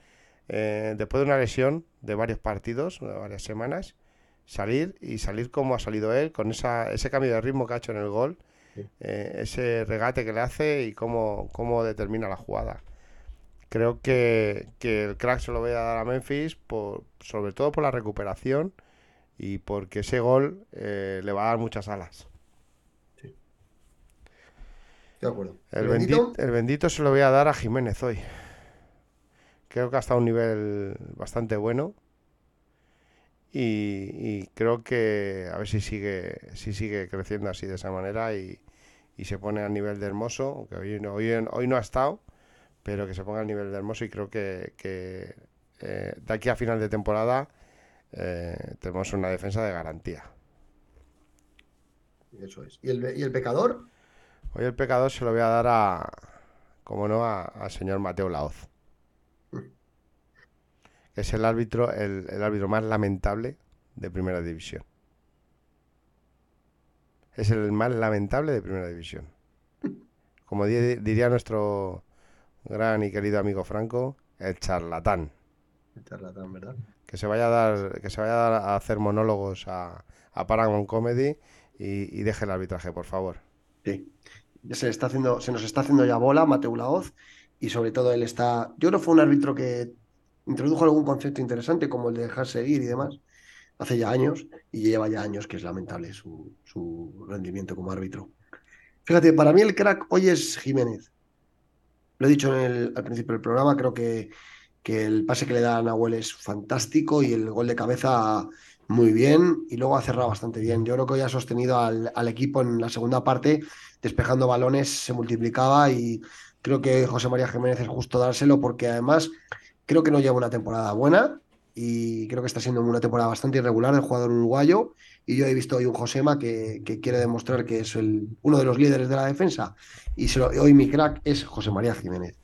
eh, después de una lesión de varios partidos, de varias semanas, salir y salir como ha salido él, con esa, ese cambio de ritmo que ha hecho en el gol, eh, ese regate que le hace y cómo, cómo determina la jugada. Creo que, que, el crack se lo voy a dar a Memphis, por, sobre todo por la recuperación y porque ese gol eh, le va a dar muchas alas. Sí. De acuerdo. El, bendito? el bendito se lo voy a dar a Jiménez hoy. Creo que ha estado a un nivel bastante bueno. Y, y creo que a ver si sigue, si sigue creciendo así de esa manera y, y se pone al nivel de Hermoso, aunque hoy, no- hoy, hoy no ha estado, pero que se ponga al nivel de Hermoso y creo que, que, eh, de aquí a final de temporada eh, tenemos una defensa de garantía. Eso es. ¿Y el, y el pecador? Hoy el pecador se lo voy a dar a, como no, a- al señor Mateo Laoz. Que es el árbitro, el, el árbitro más lamentable de primera división. Es el más lamentable de primera división. (laughs) Como di- diría nuestro gran y querido amigo Franco, el charlatán. El charlatán, ¿verdad? Que se vaya a dar, que se vaya a, dar a hacer monólogos a, a Paramount Comedy y, deje el arbitraje, por favor. Sí. Se, está haciendo, se nos está haciendo ya bola Mateu Laoz y sobre todo él está. Yo creo que fue un árbitro que introdujo algún concepto interesante como el de dejar seguir y demás hace ya años y lleva ya años que es lamentable su, su rendimiento como árbitro. Fíjate, para mí el crack hoy es Jiménez. Lo he dicho en el- al principio del programa, creo que, que el pase que le da a Nahuel es fantástico y el gol de cabeza muy bien y luego ha cerrado bastante bien. Yo creo que hoy ha sostenido al, equipo en la segunda parte, despejando balones, se multiplicaba y creo que José María Jiménez es justo dárselo porque además creo que no lleva una temporada buena y creo que está siendo una temporada bastante irregular del jugador uruguayo y yo he visto hoy un Josema que, quiere demostrar que es el, uno de los líderes de la defensa y hoy mi crack es José María Jiménez.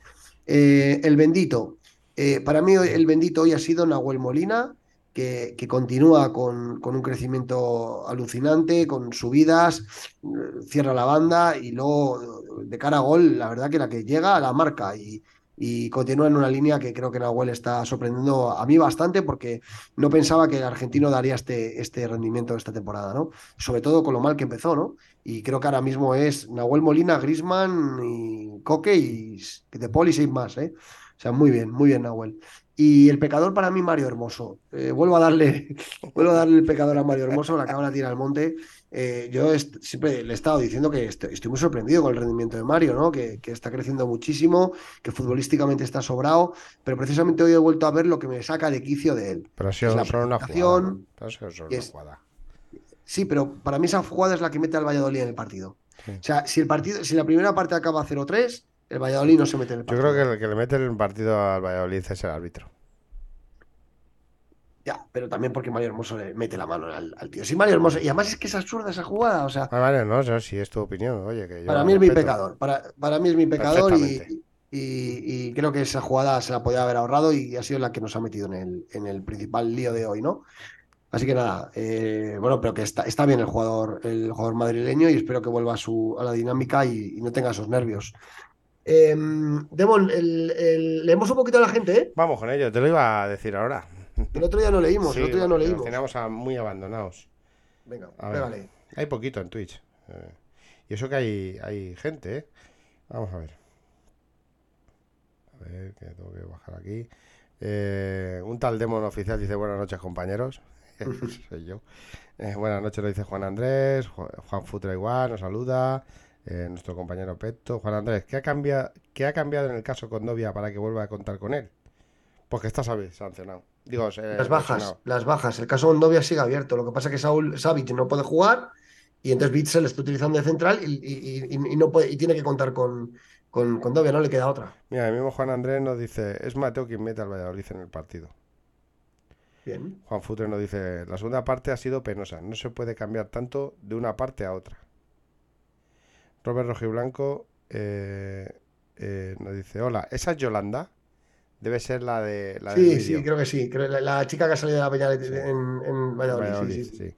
Eh, el bendito. Eh, para mí el bendito hoy ha sido Nahuel Molina, que, que continúa con, un crecimiento alucinante, con subidas, eh, cierra la banda y luego de cara a gol, la verdad que la que llega a la marca y, continúa en una línea que creo que Nahuel está sorprendiendo a mí bastante porque no pensaba que el argentino daría este, este rendimiento esta temporada, ¿no? Sobre todo con lo mal que empezó, ¿no? Y creo que ahora mismo es Nahuel Molina, Grisman y Coque y De Paul y seis más, ¿eh? O sea, muy bien, muy bien, Nahuel. Y el pecador para mí, Mario Hermoso. Eh, vuelvo a darle, (laughs) vuelvo a darle el pecador a Mario Hermoso, la cabra tira al monte. Eh, yo siempre le he estado diciendo que estoy, estoy muy sorprendido con el rendimiento de Mario, ¿no? Que, que está creciendo muchísimo, que futbolísticamente está sobrado, pero precisamente hoy he vuelto a ver lo que me saca de quicio de él. Pero ha sido Es la solo una jugada. ha sido solo una es- jugada. Sí, pero para mí esa jugada es la que mete al Valladolid en el partido. Sí. O sea, si el partido, si la primera parte acaba 0-3, el Valladolid no se mete en el Yo partido. creo que el que le mete el partido al Valladolid es el árbitro. Ya, pero también porque Mario Hermoso le mete la mano al, al tío. Sí, Mario Hermoso. Y además es que es absurda esa jugada. O sea, Ah, vale, no, no, si es tu opinión, oye, que yo para mí es mi pecador. Para, para mí es mi pecador y, Perfectamente. y- y creo que esa jugada se la podía haber ahorrado y ha sido la que nos ha metido en el, en el principal lío de hoy, ¿no? Así que nada, eh, bueno, pero que está, está bien el jugador, el jugador madrileño y espero que vuelva a, su, a la dinámica y, y no tenga esos nervios. Eh, Demon, el- el- leemos un poquito a la gente, ¿eh? Vamos con ello, te lo iba a decir ahora. El otro día no leímos, Sí, el otro día no los leímos. teníamos a- muy abandonados. Venga, A ver. pégale. Hay poquito en Twitch. eh, y eso que hay, hay gente, ¿eh? Vamos a ver. A ver, que tengo que bajar aquí. Eh, un tal Demon oficial dice buenas noches, compañeros. (laughs) Soy yo. Eh, buenas noches, lo dice Juan Andrés. Ju- Juan Futra igual, nos saluda. Eh, nuestro compañero Peto. Juan Andrés, ¿qué ha, cambiado, ¿qué ha cambiado en el caso con Novia para que vuelva a contar con él? Porque está sancionado. Digo, eh, Las bajas, lesionado. las bajas. El caso Mondovia sigue abierto. Lo que pasa es que Saúl Savic no puede jugar y entonces Bitzel lo está utilizando de central y, y- y- y no puede, y tiene que contar con, con, con Dovia, no le queda otra. Mira, el mismo Juan Andrés nos dice, es Mateo quien mete al Valladolid en el partido. Bien. Juan Futre nos dice, la segunda parte ha sido penosa, no se puede cambiar tanto de una parte a otra. Robert Rojiblanco eh, eh, nos dice, hola, ¿esa es Yolanda? Debe ser la de la Sí, sí, creo que sí. Creo- la, la chica que ha salido de la Peña en, en Valladolid. sí, Valladolid, sí. sí.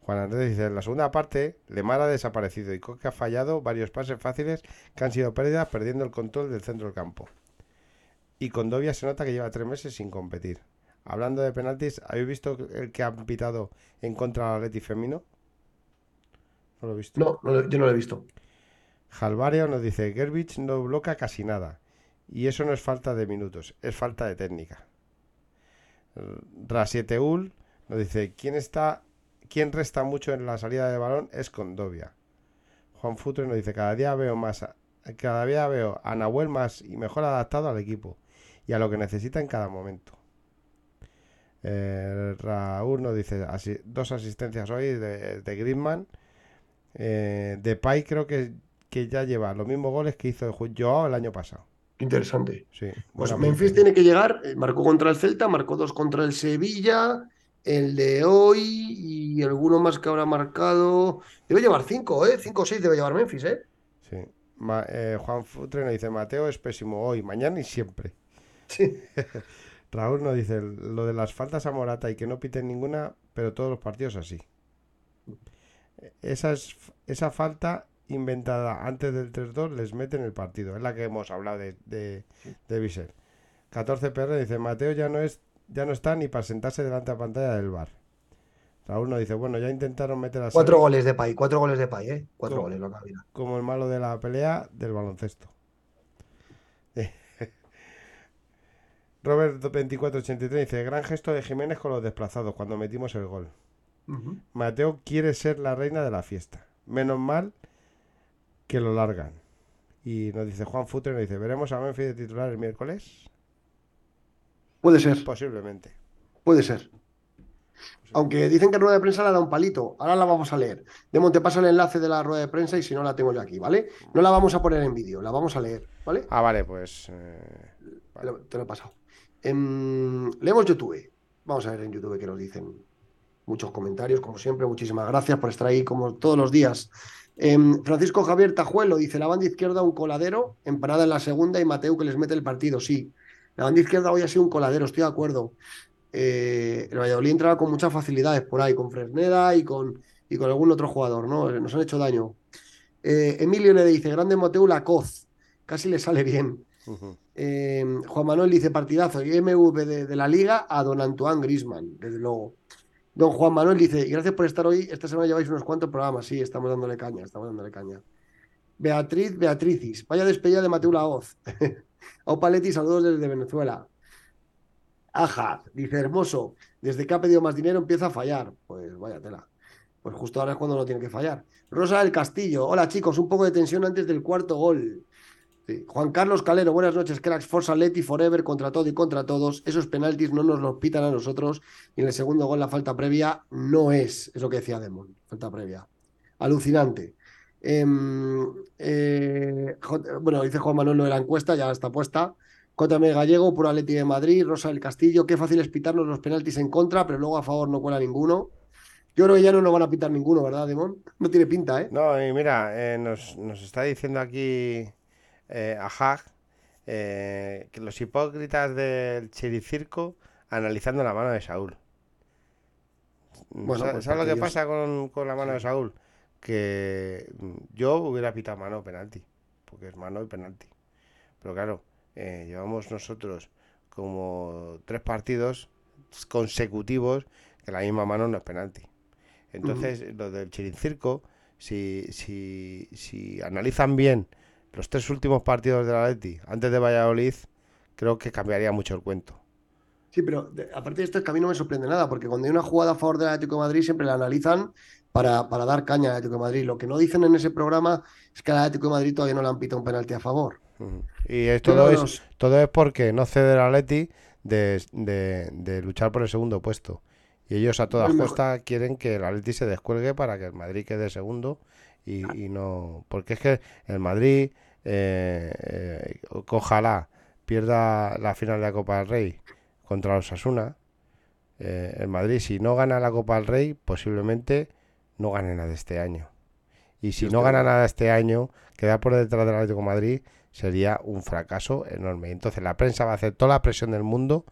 Juan Andrés dice, en la segunda parte, Lemar ha desaparecido y Coque ha fallado varios pases fáciles que han sido pérdidas perdiendo el control del centro del campo. Y con Dovia se nota que lleva tres meses sin competir. Hablando de penaltis, ¿habéis visto el que han pitado en contra del Atleti Femino? No lo he visto. No, no lo- yo no lo he visto. Jalvario nos dice, Gerbich no bloca casi nada. Y eso no es falta de minutos, es falta de técnica. Rasieteul nos dice, ¿quién está, quién resta mucho en la salida de balón es Condovia. Juan Futre nos dice, cada día veo más, a- cada día veo a Nahuel más y mejor adaptado al equipo y a lo que necesita en cada momento. Eh, Raúl nos dice asi- dos asistencias hoy de, de Griezmann. Eh, de Pai creo que, que ya lleva los mismos goles que hizo Joao el año pasado. Interesante. Sí, Pues Memphis tiene que llegar, eh, marcó contra el Celta, marcó dos contra el Sevilla, el de hoy y alguno más que habrá marcado. Debe llevar cinco, ¿eh? Cinco o seis debe llevar Memphis, ¿eh? Sí. Ma- eh, Juan Futre nos dice Mateo es pésimo hoy, mañana y siempre. Sí. (laughs) Raúl nos dice lo de las faltas a Morata y que no piten ninguna, pero todos los partidos así. Esa, es, esa falta inventada antes del 3-2 les mete en el partido. Es la que hemos hablado de, de, de Visser. 14 PR dice Mateo ya no es ya no está ni para sentarse delante de la pantalla del bar. Raúl nos dice, bueno, ya intentaron meter a Cuatro goles de Pai, cuatro goles de Pai, ¿eh? Cuatro ¿Cómo? goles, lo que había. como el malo de la pelea del baloncesto. (laughs) Robert 2483 dice, gran gesto de Jiménez con los desplazados cuando metimos el gol. Mateo quiere ser la reina de la fiesta. Menos mal que lo largan. Y nos dice Juan Futre, nos dice, ¿veremos a Memphis de titular el miércoles? Puede ser, Posiblemente. puede ser. Aunque dicen que en rueda de prensa le da un palito. Ahora la vamos a leer. Demo, te paso el enlace de la rueda de prensa y si no la tengo yo aquí, ¿vale? No la vamos a poner en vídeo, la vamos a leer, ¿vale? Ah, vale, pues... eh, Te lo, te lo he pasado. Em, leemos YouTube. Vamos a ver en YouTube qué nos dicen. Muchos comentarios, como siempre. Muchísimas gracias por estar ahí, como todos los días. Em, Francisco Javier Tajuelo dice: La banda izquierda un coladero, empanada en la segunda y Mateu que les mete el partido. Sí, la banda izquierda hoy ha sido un coladero, estoy de acuerdo. Eh, el Valladolid entraba con muchas facilidades por ahí, con Fresneda y con, y con algún otro jugador, ¿no? Nos han hecho daño. Eh, Emilio Nede dice: Grande Mateu la coz. Casi le sale bien. Eh, Juan Manuel dice partidazo y MV de, de la liga a don Antoine Grisman, desde luego. Don Juan Manuel dice, gracias por estar hoy, esta semana lleváis unos cuantos programas, sí, estamos dándole caña, estamos dándole caña. Beatriz Beatricis, vaya despedida de Mateo Laoz. (laughs) Opaletti, saludos desde Venezuela. Ajad, dice hermoso, desde que ha pedido más dinero empieza a fallar. Pues vaya tela. Pues justo ahora es cuando no tiene que fallar. Rosa del Castillo, hola chicos, un poco de tensión antes del cuarto gol. Juan Carlos Calero, buenas noches, cracks. Forza Leti Forever contra todo y contra todos. Esos penaltis no nos los pitan a nosotros. Y en el segundo gol la falta previa no es, es lo que decía Demon, falta previa. Alucinante. Em, eh, bueno, dice Juan Manuel lo de la encuesta, ya está puesta. JM Gallego, Puro Atleti de Madrid, Rosa del Castillo. Qué fácil es pitarnos los penaltis en contra, pero luego a favor no cuela ninguno. Yo creo que ya no nos van a pitar ninguno, ¿verdad, Demon? No tiene pinta, ¿eh? No, y mira, eh, nos, nos está diciendo aquí eh, Ajag eh, que los hipócritas del Chiricirco analizando la mano de Saúl. Bueno, ¿Sa- pues ¿Sabes lo que ellos- pasa con, con la mano de Saúl? Que mm, yo hubiera pitado mano penalti, porque es mano y penalti. Pero claro, eh, llevamos nosotros como tres partidos consecutivos que la misma mano no es penalti. Entonces, lo del Chirincirco, si, si, si analizan bien los tres últimos partidos de la Atleti antes de Valladolid, creo que cambiaría mucho el cuento. Sí, pero aparte de esto, es que a mí no me sorprende nada, porque cuando hay una jugada a favor del Atlético de Madrid siempre la analizan para, para dar caña al Atlético de Madrid. Lo que no dicen en ese programa es que al Atlético de Madrid todavía no le han pitado un penalti a favor. Y es- Yo todo, no es, los- todo es porque no cede el Atleti de, de, de luchar por el segundo puesto. Y ellos a toda costa quieren que el Atleti se descuelgue para que el Madrid quede segundo y, y no... Porque es que el Madrid, eh, eh, ojalá pierda la final de la Copa del Rey contra los Asuna. el Madrid, si no gana la Copa del Rey, posiblemente no gane nada este año. Y si no gana nada este año, quedar por detrás del Atlético de Madrid sería un fracaso enorme. Entonces la prensa va a hacer toda la presión del mundo,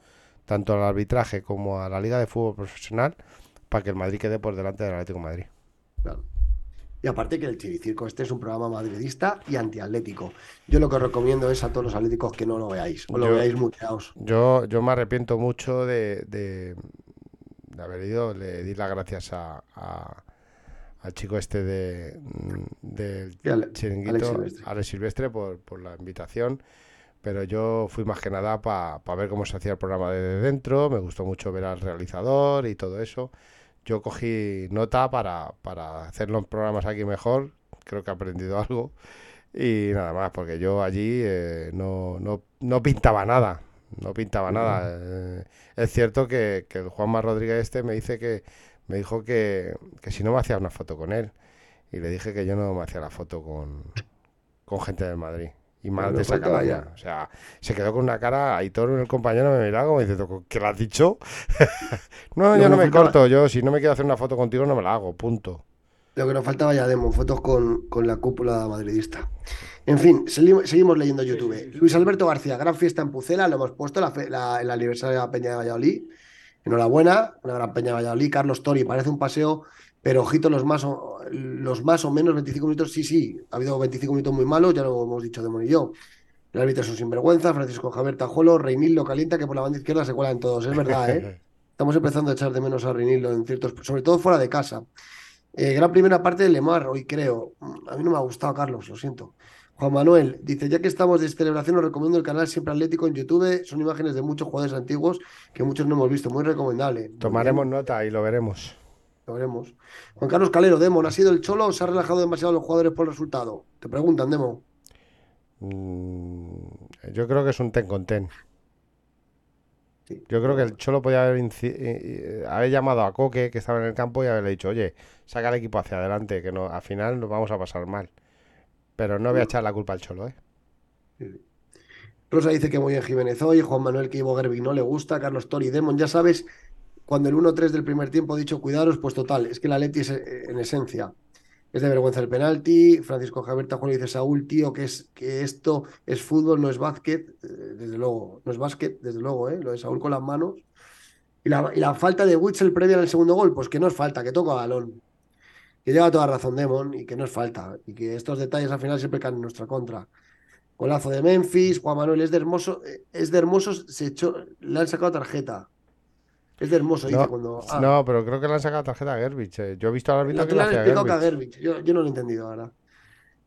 tanto al arbitraje como a la Liga de Fútbol Profesional, para que el Madrid quede por delante del Atlético de Madrid. Claro. Y aparte que el Chiricirco este es un programa madridista y antiatlético. Yo lo que os recomiendo es a todos los atléticos que no lo veáis, o lo Yo- veáis muteados. Yo, yo me arrepiento mucho de, de, de haber ido, le di las gracias a, a- al chico este de, del chiringuito, Alex Silvestre. Alex Silvestre, por, por la invitación. Pero yo fui más que nada para ver cómo se hacía el programa desde dentro. Me gustó mucho ver al realizador y todo eso. Yo cogí nota para, para hacer los programas aquí mejor. Creo que he aprendido (laughs) algo. Y nada más, porque yo allí eh, no, no, no pintaba nada. no pintaba nada. Eh, es cierto que, que el Juanma Rodríguez este me dice que me dijo que, que si no me hacía una foto con él. Y le dije que yo no me hacía la foto con, con gente del Madrid. Y más de esa ya. O sea, se quedó con una cara. Ahí todo el compañero me miraba como diciendo, ¿qué le has dicho? (laughs) no, No, yo no me faltaba- corto. Yo, si no me quiero hacer una foto contigo, no me la hago. Punto. Lo que nos faltaba ya, Demon, fotos con, con la cúpula madridista. En fin, segui- seguimos leyendo YouTube. Luis Alberto García, gran fiesta en Pucela, lo hemos puesto, la fe- la- el aniversario de la Peña de Valladolid. Enhorabuena, una gran Peña de Valladolid. Carlos Tori, parece un paseo, pero ojito, los más los más o menos 25 minutos, sí, sí, ha habido 25 minutos muy malos, ya lo hemos dicho Demon y yo. El árbitro es un sinvergüenza, Francisco Javier Tajuelo, Reinildo calienta que por la banda izquierda se cuelan todos, es verdad, ¿eh? (laughs) Estamos empezando a echar de menos a Reinildo en ciertos, sobre todo fuera de casa. Eh, gran primera parte de Lemar, hoy creo. Mm, A mí no me ha gustado, Carlos, lo siento. Juan Manuel dice, ya que estamos de celebración, os recomiendo el canal Siempre Atlético en YouTube. Son imágenes de muchos jugadores antiguos que muchos no hemos visto. Muy recomendable. Tomaremos nota y lo veremos. Lo veremos. Juan Carlos Calero, Demon, ¿ha sido el Cholo o se ha relajado demasiado los jugadores por el resultado? Te preguntan, Demo. Mm, yo creo que es un ten con ten. Sí. Yo creo que el Cholo podía haber, eh, eh, haber llamado a Coque, que estaba en el campo, y haberle dicho, oye, saca el equipo hacia adelante, que no, al final nos vamos a pasar mal. Pero no voy a echar la culpa al Cholo, ¿eh? Rosa dice que muy bien Jiménez hoy. Juan Manuel que Ivo Gerbi no le gusta. Carlos Tori, Demon, ya sabes, cuando el 1-3 del primer tiempo he dicho cuidaros, pues total, es que la Leti es eh, en esencia. Es de vergüenza el penalti. Francisco Javier Tajuelo dice Saúl, tío, que, es, que esto es fútbol, no es básquet. Eh, desde luego, no es básquet, desde luego, ¿eh? Lo de Saúl con las manos. Y la, y la falta de Witzel previa el segundo gol, pues que no es falta, que toca balón. Que lleva toda razón Demon y que no es falta. Y que estos detalles al final siempre caen en nuestra contra. Golazo de Memphis, Juan Manuel es de hermoso, eh, es de hermosos, se echó, le han sacado tarjeta. Es de hermoso, dice No, cuando. ah, no, pero creo que le han sacado tarjeta a Gerbich. eh. Yo he visto al árbitro la que le han hacía explicado que a Gerbich. Yo, yo no lo he entendido, verdad.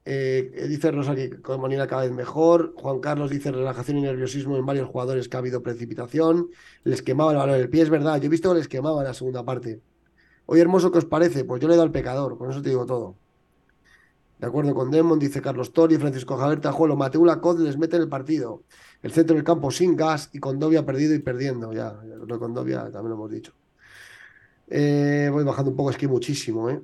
Eh, dice Rosa que con Manila cada vez mejor. Juan Carlos dice relajación y nerviosismo en varios jugadores que ha habido precipitación. Les quemaba el balón en el pie, es verdad. Yo he visto que les quemaba en la segunda parte. Oye, hermoso, ¿qué os parece? Pues yo le he dado al pecador, con eso te digo todo. De acuerdo con Demon, dice Carlos Tori, Francisco Javier Tajuelo, Mateo Lacod les mete en el partido. El centro del campo sin gas y Condovia perdido y perdiendo. Ya, lo de Condovia también lo hemos dicho. Eh, voy bajando un poco, es que muchísimo, ¿eh?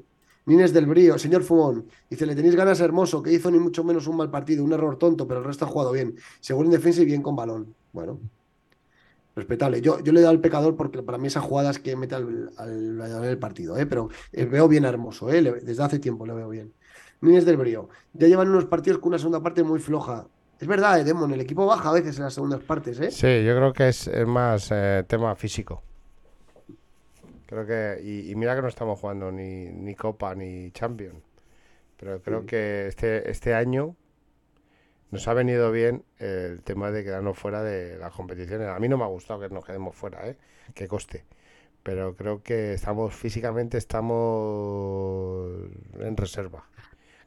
Nines del Brío, señor Fumón, dice, le tenéis ganas Hermoso, que hizo ni mucho menos un mal partido, un error tonto, pero el resto ha jugado bien. Seguro en defensa y bien con balón. Bueno, respetable. Yo, yo le he dado al pecador porque para mí esa jugada es que mete al, al en el partido, ¿eh? Pero eh, veo bien a Hermoso, ¿eh? Desde hace tiempo le veo bien. Nines del Brío, ya llevan unos partidos con una segunda parte muy floja. Es verdad, eh, Demon, el equipo baja a veces en las segundas partes, ¿eh? Sí, yo creo que es, es más eh, tema físico. Creo que. Y, y mira que no estamos jugando ni, ni Copa ni Champions. Pero creo Sí. que este, este año nos ha venido bien el tema de quedarnos fuera de las competiciones. A mí no me ha gustado que nos quedemos fuera, ¿eh? Que coste. Pero creo que estamos físicamente estamos en reserva.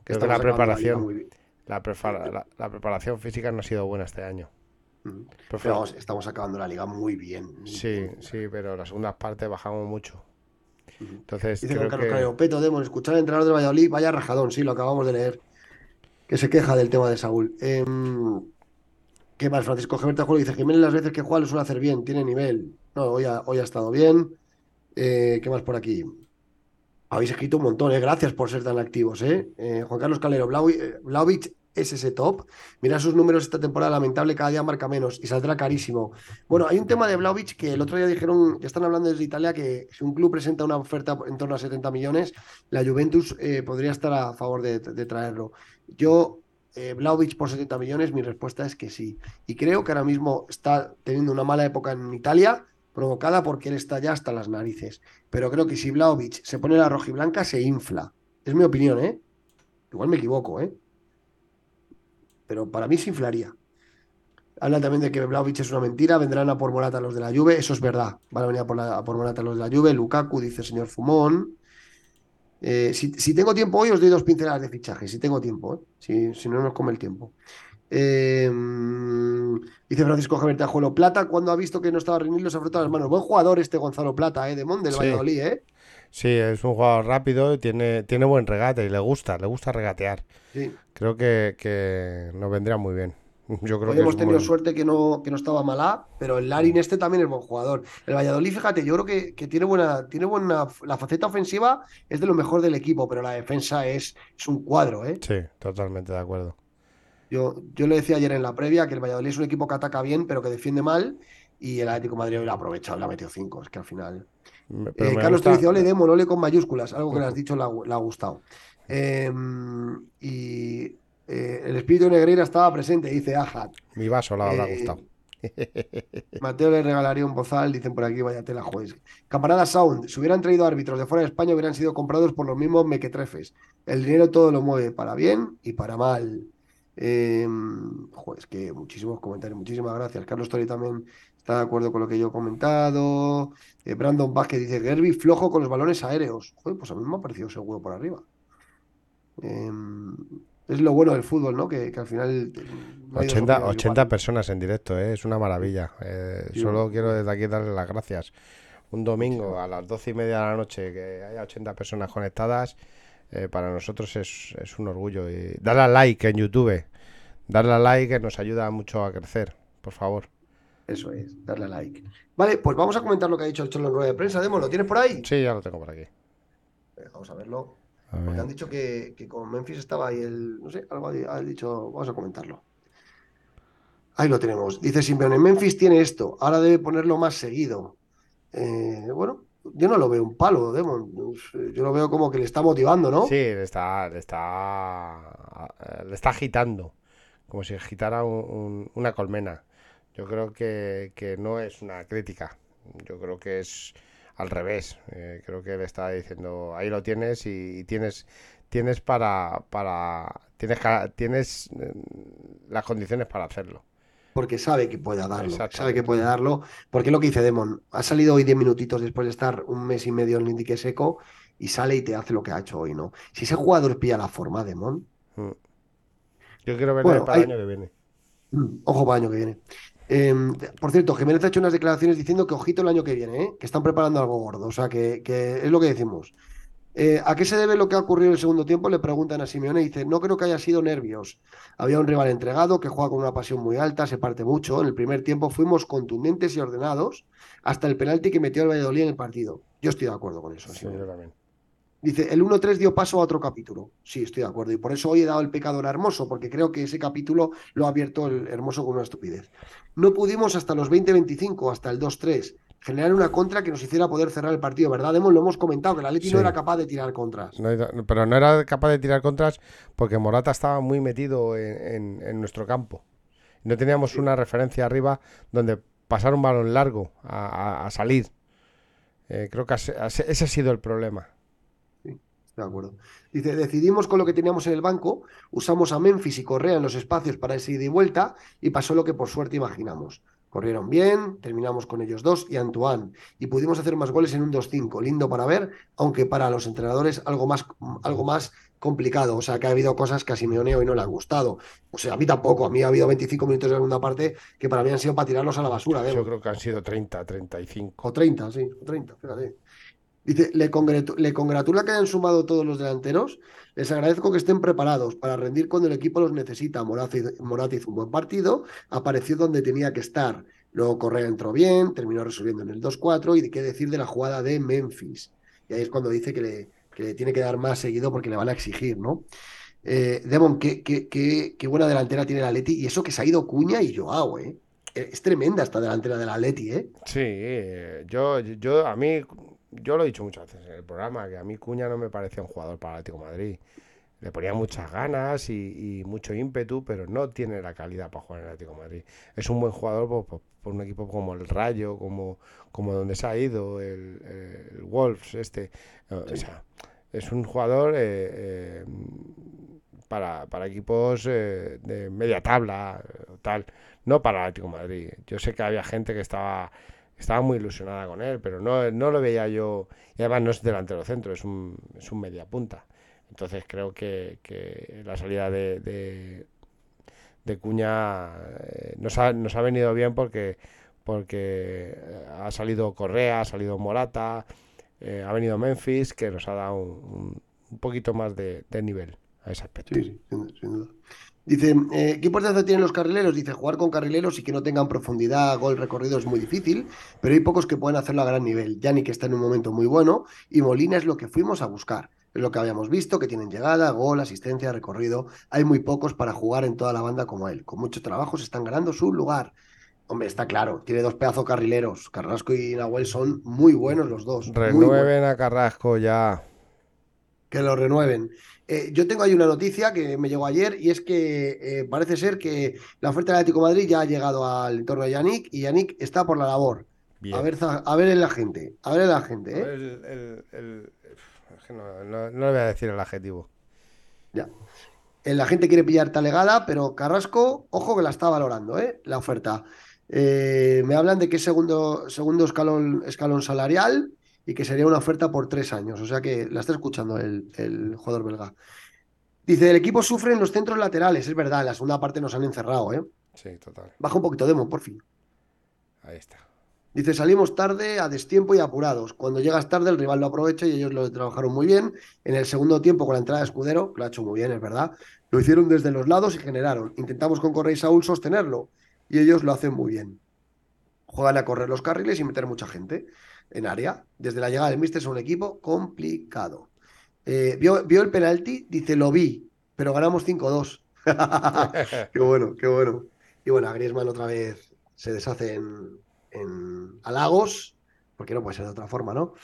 Que Estamos la preparación. La, prepara- la- la preparación física no ha sido buena este año. Mm. Pero Pero vamos, estamos acabando la liga muy bien. muy Sí, bien. sí, pero las segundas partes bajamos mucho. Entonces, Dice creo Juan Carlos que... Calero, Peto Demon, escuchar al entrenador de Valladolid, vaya rajadón, sí, lo acabamos de leer. Que se queja del tema de Saúl. Em, ¿qué más? Francisco Javier Tajuelo dice, Jiménez las veces que juega lo suele hacer bien, tiene nivel. No, hoy ha, hoy ha estado bien. Eh, ¿qué más por aquí? Habéis escrito un montón, ¿eh? Gracias por ser tan activos, ¿eh? Eh, Juan Carlos Calero, Blau- eh, Vlahovic es ese top. Mira sus números esta temporada, lamentable, cada día marca menos y saldrá carísimo. Bueno, hay un tema de Vlahovic que el otro día dijeron, ya están hablando desde Italia, que si un club presenta una oferta en torno a 70 millones, la Juventus eh, podría estar a favor de, traerlo. Yo, eh, por 70 millones, mi respuesta es que sí. Y creo que ahora mismo está teniendo una mala época en Italia, provocada porque él está ya hasta las narices. Pero creo que si Vlahovic se pone la rojiblanca, se infla. Es mi opinión, ¿eh? Igual me equivoco, ¿eh? Pero para mí se inflaría. Hablan también de que Vlahovic es una mentira, vendrán a por Morata los de la Juve, eso es verdad. Van a venir a por, la- a por Morata los de la Juve, Lukaku, dice el señor Fumón. Eh, si, si tengo tiempo hoy, os doy dos pinceladas de fichaje, si tengo tiempo, ¿eh? si, si no nos come el tiempo. Eh, dice Francisco Javier Tajuelo, Plata, cuando ha visto que no estaba Reinildo, se ha frotado las manos. Buen jugador este Gonzalo Plata, ¿eh? de Mon, del Sí. Valladolid, ¿eh? Sí, es un jugador rápido, tiene, tiene buen regate y le gusta, le gusta regatear. Sí. Creo que, que nos vendría muy bien. (laughs) Yo creo Hoy que hemos tenido muy- suerte que no, que no estaba malá, pero el Larin este también es buen jugador. El Valladolid, fíjate, yo creo que, que tiene buena, tiene buena. La faceta ofensiva es de lo mejor del equipo, pero la defensa es, es un cuadro, ¿eh? Sí, totalmente de acuerdo. Yo, yo le decía ayer en la previa que el Valladolid es un equipo que ataca bien, pero que defiende mal, y el Atlético de Madrid hoy lo ha aprovechado, le ha metido cinco. Es que al final. Eh, Carlos te gusta- dice, ole, Demo, ole con mayúsculas, algo que le has dicho le ha, le ha gustado. Eh, y eh, el espíritu de Negreira estaba presente, dice Ajat. Mi vaso le habrá Eh, gustado. (laughs) Mateo le regalaría un bozal, dicen por aquí, vaya tela, juez. Camarada Sound, si hubieran traído árbitros de fuera de España, hubieran sido comprados por los mismos mequetrefes. El dinero todo lo mueve para bien y para mal. Eh, joder, es que muchísimos comentarios, muchísimas gracias. Carlos Tori también está de acuerdo con lo que yo he comentado. Eh, Brandon Vázquez dice, Gerby flojo con los balones aéreos. Joder, pues a mí me ha parecido seguro por arriba. Eh, es lo bueno del fútbol, ¿no? Que, que al final... no hay dos 80, opiniones 80 iguales. personas en directo, ¿eh? es una maravilla. Eh, Sí, solo bueno. quiero desde aquí darle las gracias. Un domingo a las 12 y media de la noche que haya 80 personas conectadas, eh, para nosotros es, es un orgullo. Y darle a like en YouTube, darle a like que nos ayuda mucho a crecer, por favor. Eso es, darle a like. Vale, pues vamos a comentar lo que ha dicho el Cholo en rueda de prensa. Demo, ¿lo tienes por ahí? Sí, ya lo tengo por aquí. Eh, Vamos a verlo. Porque han dicho que, que con Memphis estaba ahí el. No sé, algo ha dicho. Vamos a comentarlo. Ahí lo tenemos. Dice Simeone, Memphis tiene esto, ahora debe ponerlo más seguido. Eh, bueno, yo no lo veo un palo, Demon. Yo lo veo como que le está motivando, ¿no? Sí, le está, le está, eh, le está agitando, como si agitara un- un- una colmena. Yo creo que, que no es una crítica, yo creo que es al revés. Eh, creo que le está diciendo, ahí lo tienes y, y tienes, tienes para, para, tienes, tienes eh, las condiciones para hacerlo. Porque sabe que puede darlo. Sabe que puede darlo. Porque es lo que dice Demon. Ha salido hoy 10 minutitos después de estar un mes y medio en el indique seco y sale y te hace lo que ha hecho hoy, ¿no? Si ese jugador pilla la forma, Demon, Mm. Yo quiero verle Bueno, para el año que viene. Mm, Ojo para el año que viene. Eh, por cierto, Jiménez ha hecho unas declaraciones diciendo que ojito el año que viene, ¿eh? que están preparando algo gordo. O sea, que, que es lo que decimos. Eh, ¿A qué se debe lo que ha ocurrido en el segundo tiempo? Le preguntan a Simeone y dice, no creo que haya sido nervios. Había un rival entregado que juega con una pasión muy alta, se parte mucho. En el primer tiempo fuimos contundentes y ordenados hasta el penalti que metió el Valladolid en el partido. Yo estoy de acuerdo con eso. Sí, Simeone. yo también. Dice, el 1-3 dio paso a otro capítulo. Sí, estoy de acuerdo. Y por eso hoy he dado el pecador a Hermoso, porque creo que ese capítulo lo ha abierto el Hermoso con una estupidez. No pudimos hasta los 20-25, hasta el 2-3, generar una contra que nos hiciera poder cerrar el partido, ¿verdad? Demo, lo hemos comentado, que el Atleti no era capaz de tirar contras. No pero no era capaz de tirar contras porque Morata estaba muy metido en, en- en nuestro campo. No teníamos una referencia arriba donde pasar un balón largo a, a- a salir. Eh, creo que ese ha sido el problema. De acuerdo. Dice, decidimos con lo que teníamos en el banco, usamos a Memphis y Correa en los espacios para ese ida y vuelta y pasó lo que por suerte imaginamos. Corrieron bien, terminamos con ellos dos y Antoine y pudimos hacer más goles en un 2-5. Lindo para ver, aunque para los entrenadores algo más, algo más complicado. O sea, que ha habido cosas que a Simeone hoy no le han gustado. O sea, a mí tampoco. A mí ha habido 25 minutos de segunda parte que para mí han sido para tirarlos a la basura. Demo. Yo creo que han sido 30, 35. O 30, sí, o 30, fíjate. Dice, le, le congratula que hayan sumado todos los delanteros. Les agradezco que estén preparados para rendir cuando el equipo los necesita. Morata hizo, un buen partido, apareció donde tenía que estar. Luego Correa entró bien, terminó resolviendo en el 2-4 y qué decir de la jugada de Memphis. Y ahí es cuando dice que le, que le tiene que dar más seguido porque le van a exigir, ¿no? Eh, Demon, qué, qué, qué, qué buena delantera tiene el Atleti y eso que se ha ido Cuña y Joao, ¿eh? Es tremenda esta delantera del Atleti, ¿eh? Sí, eh, yo, yo a mí, yo lo he dicho muchas veces en el programa, que a mí Cuña no me parecía un jugador para el Atlético de Madrid. Le ponía muchas ganas y, y mucho ímpetu, pero no tiene la calidad para jugar en el Atlético de Madrid. Es un buen jugador por, por- por un equipo como el Rayo, como, como donde se ha ido, el, el Wolves, este. eh, O sea, es un jugador eh, eh, para, para equipos eh, de media tabla o tal, no para el Atlético de Madrid. Yo sé que había gente que estaba estaba muy ilusionada con él, pero no, no lo veía yo. Y además no es delantero centro, es un, es un media punta. Entonces creo que, que la salida de, de, Cuña eh, nos, ha, nos ha venido bien porque, porque eh, ha salido Correa, ha salido Morata, eh, ha venido Memphis, que nos ha dado un, un- poquito más de, nivel. a ese aspecto. Sí, sí, sin duda. Dice, eh, ¿qué importancia tienen los carrileros? Dice, jugar con carrileros y que no tengan profundidad, gol, recorrido es muy difícil, pero hay pocos que pueden hacerlo a gran nivel. Yannick está en un momento muy bueno y Molina es lo que fuimos a buscar. Es lo que habíamos visto, que tienen llegada, gol, asistencia, recorrido. Hay muy pocos para jugar en toda la banda como él. Con mucho trabajo se están ganando su lugar. Hombre, está claro, tiene dos pedazos carrileros. Carrasco y Nahuel son muy buenos los dos. Renueven a Carrasco ya. que lo renueven. Eh, yo tengo ahí una noticia que me llegó ayer y es que eh, parece ser que la oferta del Atlético de Madrid ya ha llegado al entorno de Yannick y Yannick está por la labor. Bien. A ver, a ver en la gente, a ver en la gente, ¿eh? El- el- no, no- no le voy a decir el adjetivo. Ya. La gente quiere pillar talegada, pero Carrasco, ojo que la está valorando, ¿eh? La oferta. Me hablan de que es segundo, segundo escalón, escalón salarial y que sería una oferta por tres años. O sea que la está escuchando el, el jugador belga. Dice, el equipo sufre en los centros laterales. Es verdad, en la segunda parte nos han encerrado, ¿eh? Sí, total. Baja un poquito Demo, por fin. Ahí está. Dice, salimos tarde, a destiempo y apurados. Cuando llegas tarde, el rival lo aprovecha y ellos lo trabajaron muy bien. En el segundo tiempo, con la entrada de Escudero, lo ha hecho muy bien, es verdad, lo hicieron desde los lados y generaron. Intentamos con Correa y Saúl sostenerlo y ellos lo hacen muy bien. Juegan a correr los carriles y meter mucha gente en área. Desde la llegada del Mister es un equipo complicado. Eh, ¿vio, vio el penalti? Dice, lo vi, pero ganamos 5-2. (laughs) Qué bueno, qué bueno. Y bueno, a Griezmann otra vez se deshace en, en halagos, porque no puede ser de otra forma, ¿no?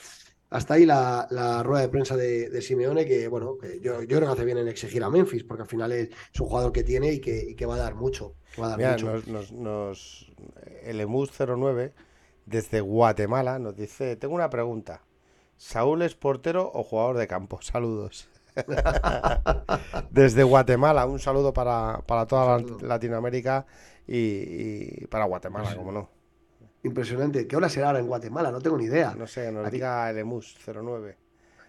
Hasta ahí la, la rueda de prensa de, de Simeone, que bueno, que yo, yo creo que hace bien en exigir a Memphis, porque al final es, es un jugador que tiene y que, y que va a dar mucho. va a dar Mira, mucho. nos, nos, nos- el Emus 09 desde Guatemala nos dice, tengo una pregunta. ¿Saúl es portero o jugador de campo? Saludos. (laughs) Desde Guatemala, un saludo para, para toda saludo. Latinoamérica y, y para Guatemala, como no. Impresionante. ¿Qué hora será ahora en Guatemala? No tengo ni idea. No sé, nos Aquí- diga el Emus 09.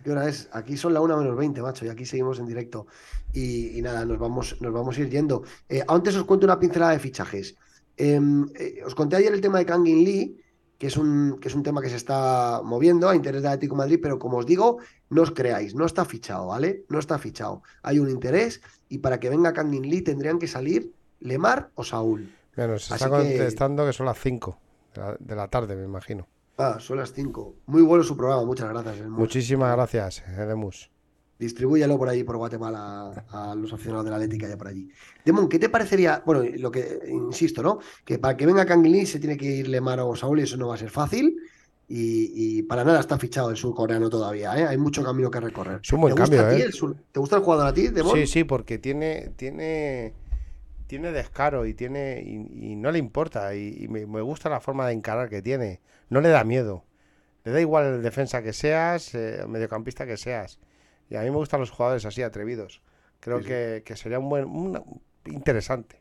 ¿Qué hora es? Aquí son la 1 menos 20, macho, y aquí seguimos en directo. Y, y nada, nos vamos, nos vamos a ir yendo. Eh, antes os cuento una pincelada de fichajes. Em, eh, os conté ayer el tema de Kangin Lee, que es un, que es un tema que se está moviendo a interés de Atlético de Madrid, pero como os digo, no os creáis, no está fichado, ¿vale? No está fichado. Hay un interés y para que venga Kangin Lee tendrían que salir Lemar o Saúl. Mira, nos está Así contestando que son las 5 de la, de la tarde, me imagino. Ah, son las 5. Muy bueno su programa, muchas gracias. Muchísimas gracias, el Emus. Distribúyalo por ahí, por Guatemala, a, a los aficionados de la Atlética ya por allí. Demon, ¿qué te parecería? Bueno, lo que insisto, ¿no? Que para que venga Canguilín se tiene que ir Lemar o Saúl y eso no va a ser fácil. Y, y para nada está fichado el surcoreano todavía, ¿eh? Hay mucho camino que recorrer. Es un buen ¿Te gusta cambio, a ti ¿eh? el sur- ¿Te gusta el jugador a ti, Demon? Sí, sí, porque tiene, tiene, tiene descaro y tiene y, y no le importa y, y me, me gusta la forma de encarar que tiene. No le da miedo. Le da igual el defensa que seas, eh, mediocampista que seas. Y a mí me gustan los jugadores así atrevidos. Creo Sí, sí. que, que sería un buen, un- interesante.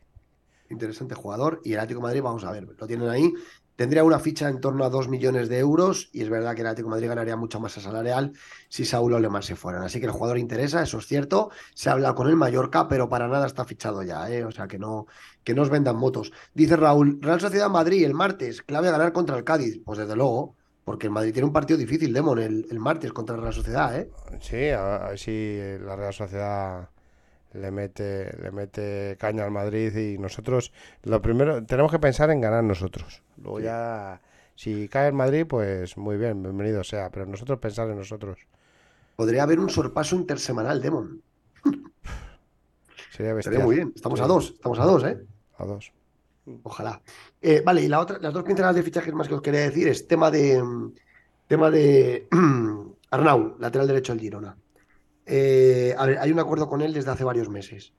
Interesante jugador. Y el Atlético de Madrid, vamos a ver, lo tienen ahí. Tendría una ficha en torno a 2 millones de euros y es verdad que el Atlético de Madrid ganaría mucha masa salarial si Saúl o Lemar se fueran. Así que el jugador interesa, eso es cierto. Se habla con el Mallorca, pero para nada está fichado ya, ¿eh? O sea, que no, que no os vendan motos. Dice Raúl, Real Sociedad Madrid el martes, clave ganar contra el Cádiz. Pues desde luego, porque el Madrid tiene un partido difícil, Demon, el, el martes contra el Real Sociedad, ¿eh? Sí, a, a ver si la Real Sociedad le mete, le mete caña al Madrid y nosotros, lo primero, tenemos que pensar en ganar nosotros. Luego Sí. ya, si cae el Madrid, pues muy bien, bienvenido sea, pero nosotros pensar en nosotros. Podría haber un sorpaso intersemanal, Demon. Sería bestial. muy bien. Estamos Sí, a dos, estamos a dos, ¿eh? A dos. Ojalá. Eh, vale, y la otra, las dos pinceladas de fichajes más que os quería decir es tema de mm, tema de (clears throat) Arnau, lateral derecho del Girona. Eh, a ver, hay un acuerdo con él desde hace varios meses,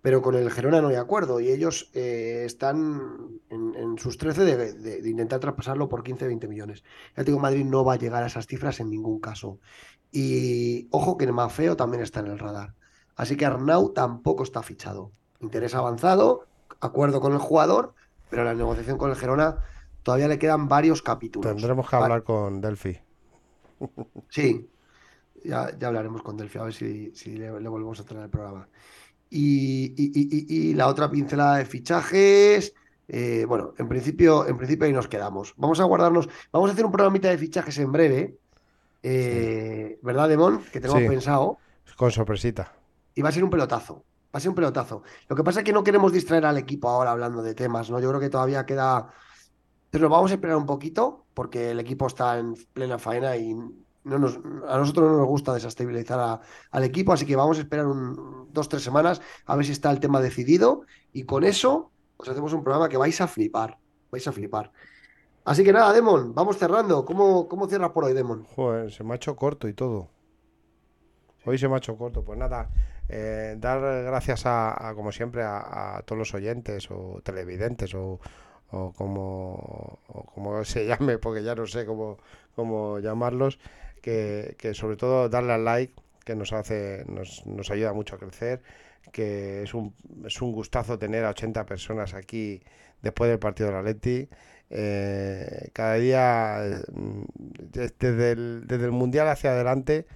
pero con el Girona no hay acuerdo y ellos eh, están en, sus 13 de, intentar traspasarlo por 15-20 millones. El Atlético de Madrid no va a llegar a esas cifras en ningún caso. Y ojo que el Mafeo también está en el radar. Así que Arnau tampoco está fichado. Interés avanzado, acuerdo con el jugador, pero la negociación con el Girona todavía le quedan varios capítulos. Tendremos que hablar con Delphi. Sí, ya, ya hablaremos con Delphi, a ver si, si le, le volvemos a traer al programa. Y, y- y- la otra pincelada de fichajes, eh, bueno, en principio, en principio ahí nos quedamos. Vamos a guardarnos, vamos a hacer un programita de fichajes en breve, eh, ¿verdad, Demon? Que tenemos Sí. pensado. Con sorpresita. y va a ser un pelotazo. Va a un pelotazo. Lo que pasa es que no queremos distraer al equipo ahora hablando de temas, ¿no? Yo creo que todavía queda. Pero vamos a esperar un poquito, porque el equipo está en plena faena y a nosotros no nos gusta desestabilizar al equipo, así que vamos a esperar un, dos, tres semanas a ver si está el tema decidido. Y con eso, os hacemos un programa que vais a flipar. Vais a flipar. Así que nada, Demon, vamos cerrando. ¿Cómo, cómo cierras por hoy, Demon? Joder, se me ha hecho corto y todo. Hoy se me ha hecho corto. Pues nada, eh, dar gracias a, como siempre, a, todos los oyentes o televidentes o, o como, como (laughs) se llame, porque ya no sé cómo, cómo llamarlos, que, sobre todo darle al like, que nos hace, nos, nos ayuda mucho a crecer, que es un, es un gustazo tener a 80 personas aquí después del partido de la Leti. Eh, cada día, mm, desde el, desde el Mundial hacia adelante,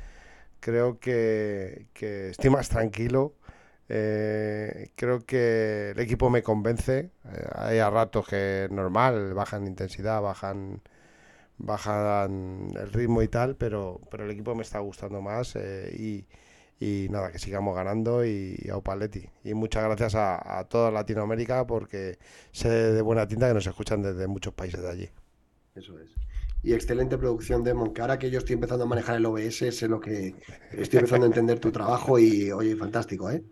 creo que, que estoy más tranquilo. Eh, creo que el equipo me convence. Eh, hay a ratos que normal, bajan intensidad, bajan bajan el ritmo y tal, pero, pero el equipo me está gustando más eh, y, y nada, que sigamos ganando y, y a Opaletti. Y muchas gracias a, a toda Latinoamérica porque sé de buena tinta que nos escuchan desde muchos países de allí. Eso es. Y excelente producción, Demon, que ahora que yo estoy empezando a manejar el OBS, sé lo que estoy empezando a entender tu trabajo y, oye, fantástico, ¿eh?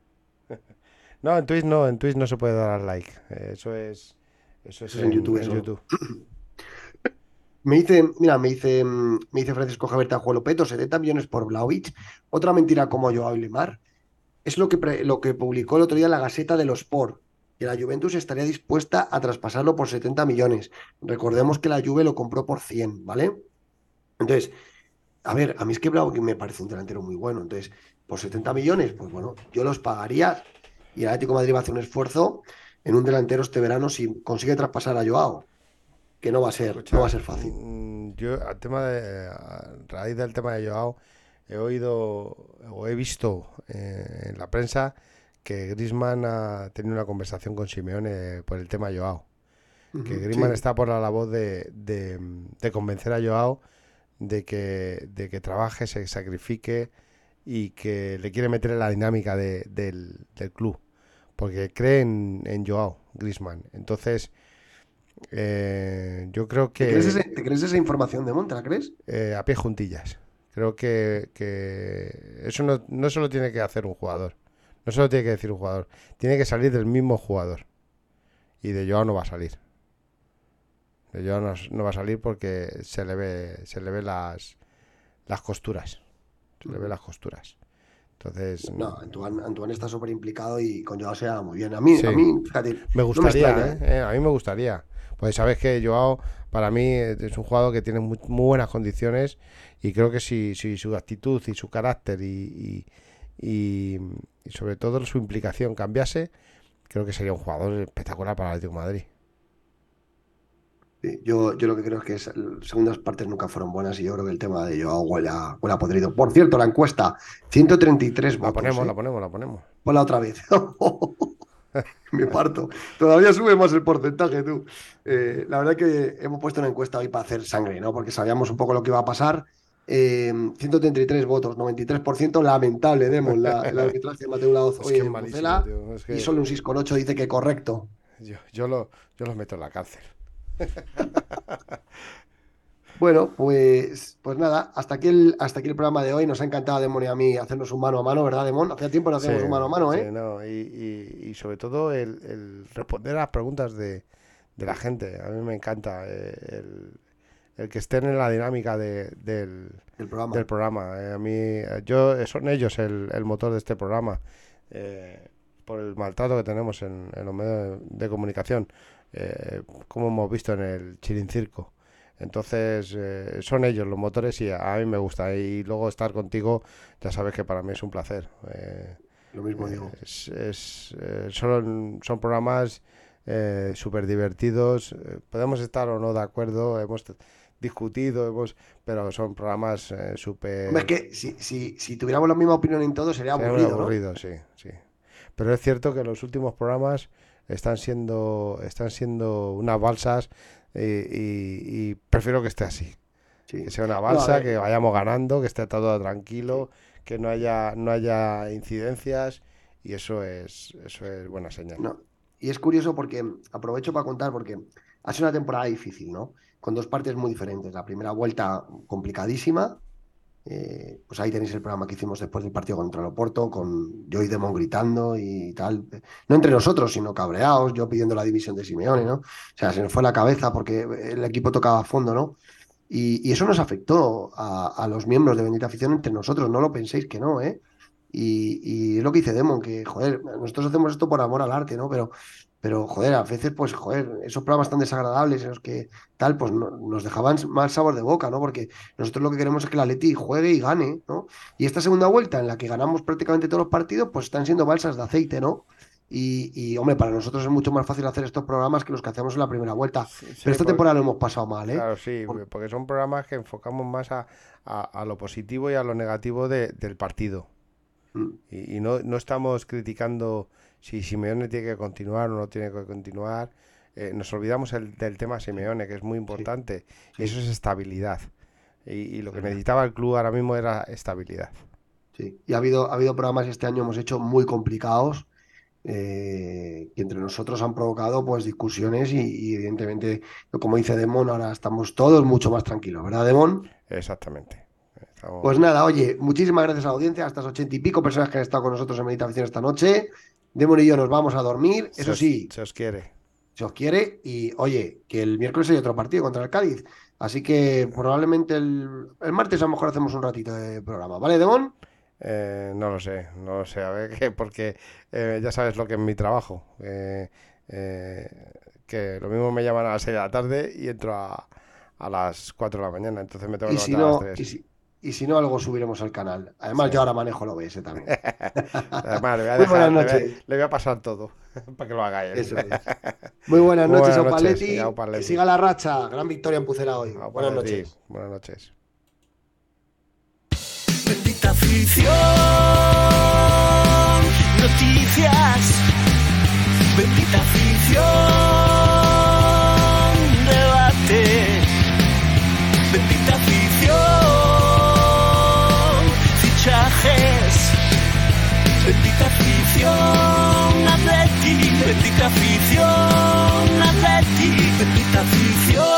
(laughs) No, en Twitch no, en Twitch no se puede dar al like. Eh, Eso es, eso es Eso en YouTube, en eso. YouTube. (coughs) Me dice, mira, me dice, me dice Francisco Javier Tajuelo Peto, 70 millones por Blaovic. Otra mentira como Joao Limar. Es lo que, pre- lo que publicó el otro día la Gaceta de los Sport. Que la Juventus estaría dispuesta a traspasarlo por 70 millones. Recordemos que la Juve lo compró por 100, ¿vale? Entonces, a ver, a mí es que Blaovic me parece un delantero muy bueno. Entonces, por 70 millones, pues bueno, yo los pagaría y el Atlético de Madrid va a hacer un esfuerzo en un delantero este verano si consigue traspasar a Joao. Que no va a ser, no va a ser fácil. Mm, Yo, al tema de, a raíz del tema de Joao, he oído o he visto eh, en la prensa que Griezmann ha tenido una conversación con Simeone por el tema Joao. Que sí. está por la labor de, de, de convencer a Joao de que, de que trabaje, se sacrifique y que le quiere meter en la dinámica de- del, del club. Porque cree en, en Joao, Griezmann. Entonces, eh, yo creo ¿Te que crees, ese- te crees esa información de Monte? ¿La crees? eh, a pie juntillas. Creo que, que eso no, no solo tiene que hacer un jugador. No solo tiene que decir un jugador. Tiene que salir del mismo jugador. Y de Joao no va a salir. De Joao no, no va a salir porque se le ve, se le ve las, las costuras. Se le ve las costuras. Entonces, No, Antoine, Antoine está súper implicado y con Joao se lleva muy bien. A mí, Sí. a mí, fíjate, Me gustaría, extraña, ¿eh? Eh, A mí me gustaría. Pues sabes que Joao, para mí, es un jugador que tiene muy, muy buenas condiciones y creo que si, si su actitud y su carácter y, y, y- y sobre todo su implicación cambiase, creo que sería un jugador espectacular para el Atlético de Madrid. Yo, yo lo que creo es que es- las segundas partes nunca fueron buenas y yo creo que el tema de Joao huele a, huele a podrido. Por cierto, la encuesta, 133 La votos. ponemos, ¿eh? la ponemos, la ponemos. Ponla otra vez. (laughs) Me parto. Todavía sube más el porcentaje, tú. Eh, la verdad que hemos puesto una encuesta hoy para hacer sangre, ¿no? Porque sabíamos un poco lo que iba a pasar. Eh, 133 votos, 93%, lamentable, Demon, la, el (laughs) arbitraje de Mateo Laoz hoy en tío. Es que y solo un 6,8 dice que correcto. yo, yo, lo, yo los meto en la cárcel. (laughs) Bueno, pues, pues nada, hasta aquí, el, hasta aquí el programa de hoy. Nos ha encantado, Demon y a mí, hacernos un mano a mano, ¿verdad, Demon? Hacía tiempo no hacíamos Sí, un mano a mano, sí, ¿eh? no, y, y- y sobre todo el, el responder a las preguntas de, de la gente. A mí me encanta eh, el, el que estén en la dinámica de- del, El programa. del programa. Eh, a mí, eh, yo, son ellos el, el motor de este programa. eh, por el maltrato que tenemos en, en los medios de, de comunicación, eh, como hemos visto en el Chirincirco. Entonces, eh, son ellos los motores y a, a mí me gusta. Y luego estar contigo, ya sabes que para mí es un placer. Eh, Lo mismo digo. es, es, eh, son, son programas eh, súper divertidos. eh, podemos estar o no de acuerdo, hemos discutido, hemos, pero son programas eh, súper... Es que si, si, si tuviéramos la misma opinión en todo sería sería aburrido, ¿no? aburrido, sí, sí. Pero es cierto que los últimos programas están siendo, están siendo unas balsas y, y- y prefiero que esté así. Sí. Que sea una balsa, que vayamos ganando, que esté todo tranquilo, que no haya, no haya incidencias y eso es, eso es buena señal. No. Y es curioso porque aprovecho para contar porque ha sido una temporada difícil, ¿no? Con dos partes muy diferentes. La primera vuelta complicadísima, eh, pues ahí tenéis el programa que hicimos después del partido contra el Oporto, con yo y Demon gritando y tal. No entre nosotros, sino cabreados, yo pidiendo la división de Simeone, ¿no? O sea, se nos fue la cabeza porque el equipo tocaba a fondo, ¿no? Y, eso nos afectó a, los miembros de Bendita Afición entre nosotros, no lo penséis que no, ¿eh? Y, y, es lo que dice Demon, que, joder, nosotros hacemos esto por amor al arte, ¿no? Pero pero, joder, a veces, pues, joder, esos programas tan desagradables en los que tal, pues no, nos dejaban mal sabor de boca, ¿no? Porque nosotros lo que queremos es que la Leti juegue y gane, ¿no? Y esta segunda vuelta en la que ganamos prácticamente todos los partidos, pues están siendo balsas de aceite, ¿no? Y, y, hombre, para nosotros es mucho más fácil hacer estos programas que los que hacemos en la primera vuelta. Sí, sí, Pero esta porque, temporada lo hemos pasado mal, ¿eh? Claro, sí, porque son programas que enfocamos más a, a, a lo positivo y a lo negativo de, del partido. Mm. Y, y no, no estamos criticando si Simeone tiene que continuar o no tiene que continuar. Eh, nos olvidamos el, del tema Simeone, que es muy importante, sí, y eso es estabilidad. Y, y, lo que necesitaba el club ahora mismo era estabilidad. Sí, y ha habido, ha habido programas que este año hemos hecho muy complicados, eh, que entre nosotros han provocado pues discusiones y, y, evidentemente, como dice Demon, ahora estamos todos mucho más tranquilos, ¿verdad, Demon? Exactamente. Estamos... Pues nada, oye, muchísimas gracias a la audiencia, a estas ochenta y pico personas que han estado con nosotros en Meditación esta noche. Demon y yo nos vamos a dormir, eso sí. Se os quiere. Se os quiere y, oye, que el miércoles hay otro partido contra el Cádiz. Así que probablemente el, el martes a lo mejor hacemos un ratito de programa, ¿vale, Demon? Eh, no lo sé, no lo sé, a ver, que (laughs) porque eh, ya sabes lo que es mi trabajo. Eh, que lo mismo me llaman a las 6 de la tarde y entro a, a las 4 de la mañana, entonces me tengo que si levantar no, a las 3. y si, y si no, algo subiremos al canal. Además, yo ahora manejo el OBS también. (laughs) (laughs) Muy buenas noches. Le voy, a pasar todo (laughs) para que lo haga. Eso es. Muy buenas noches, buenas Opaletti. Noches, siga la racha. Gran victoria en Pucela hoy. Buenas noches. Buenas noches. Bendita afición. Noticias. Bendita afición. Debate. Bendita afición, Atleti, bendita afición, Atleti, bendita afición.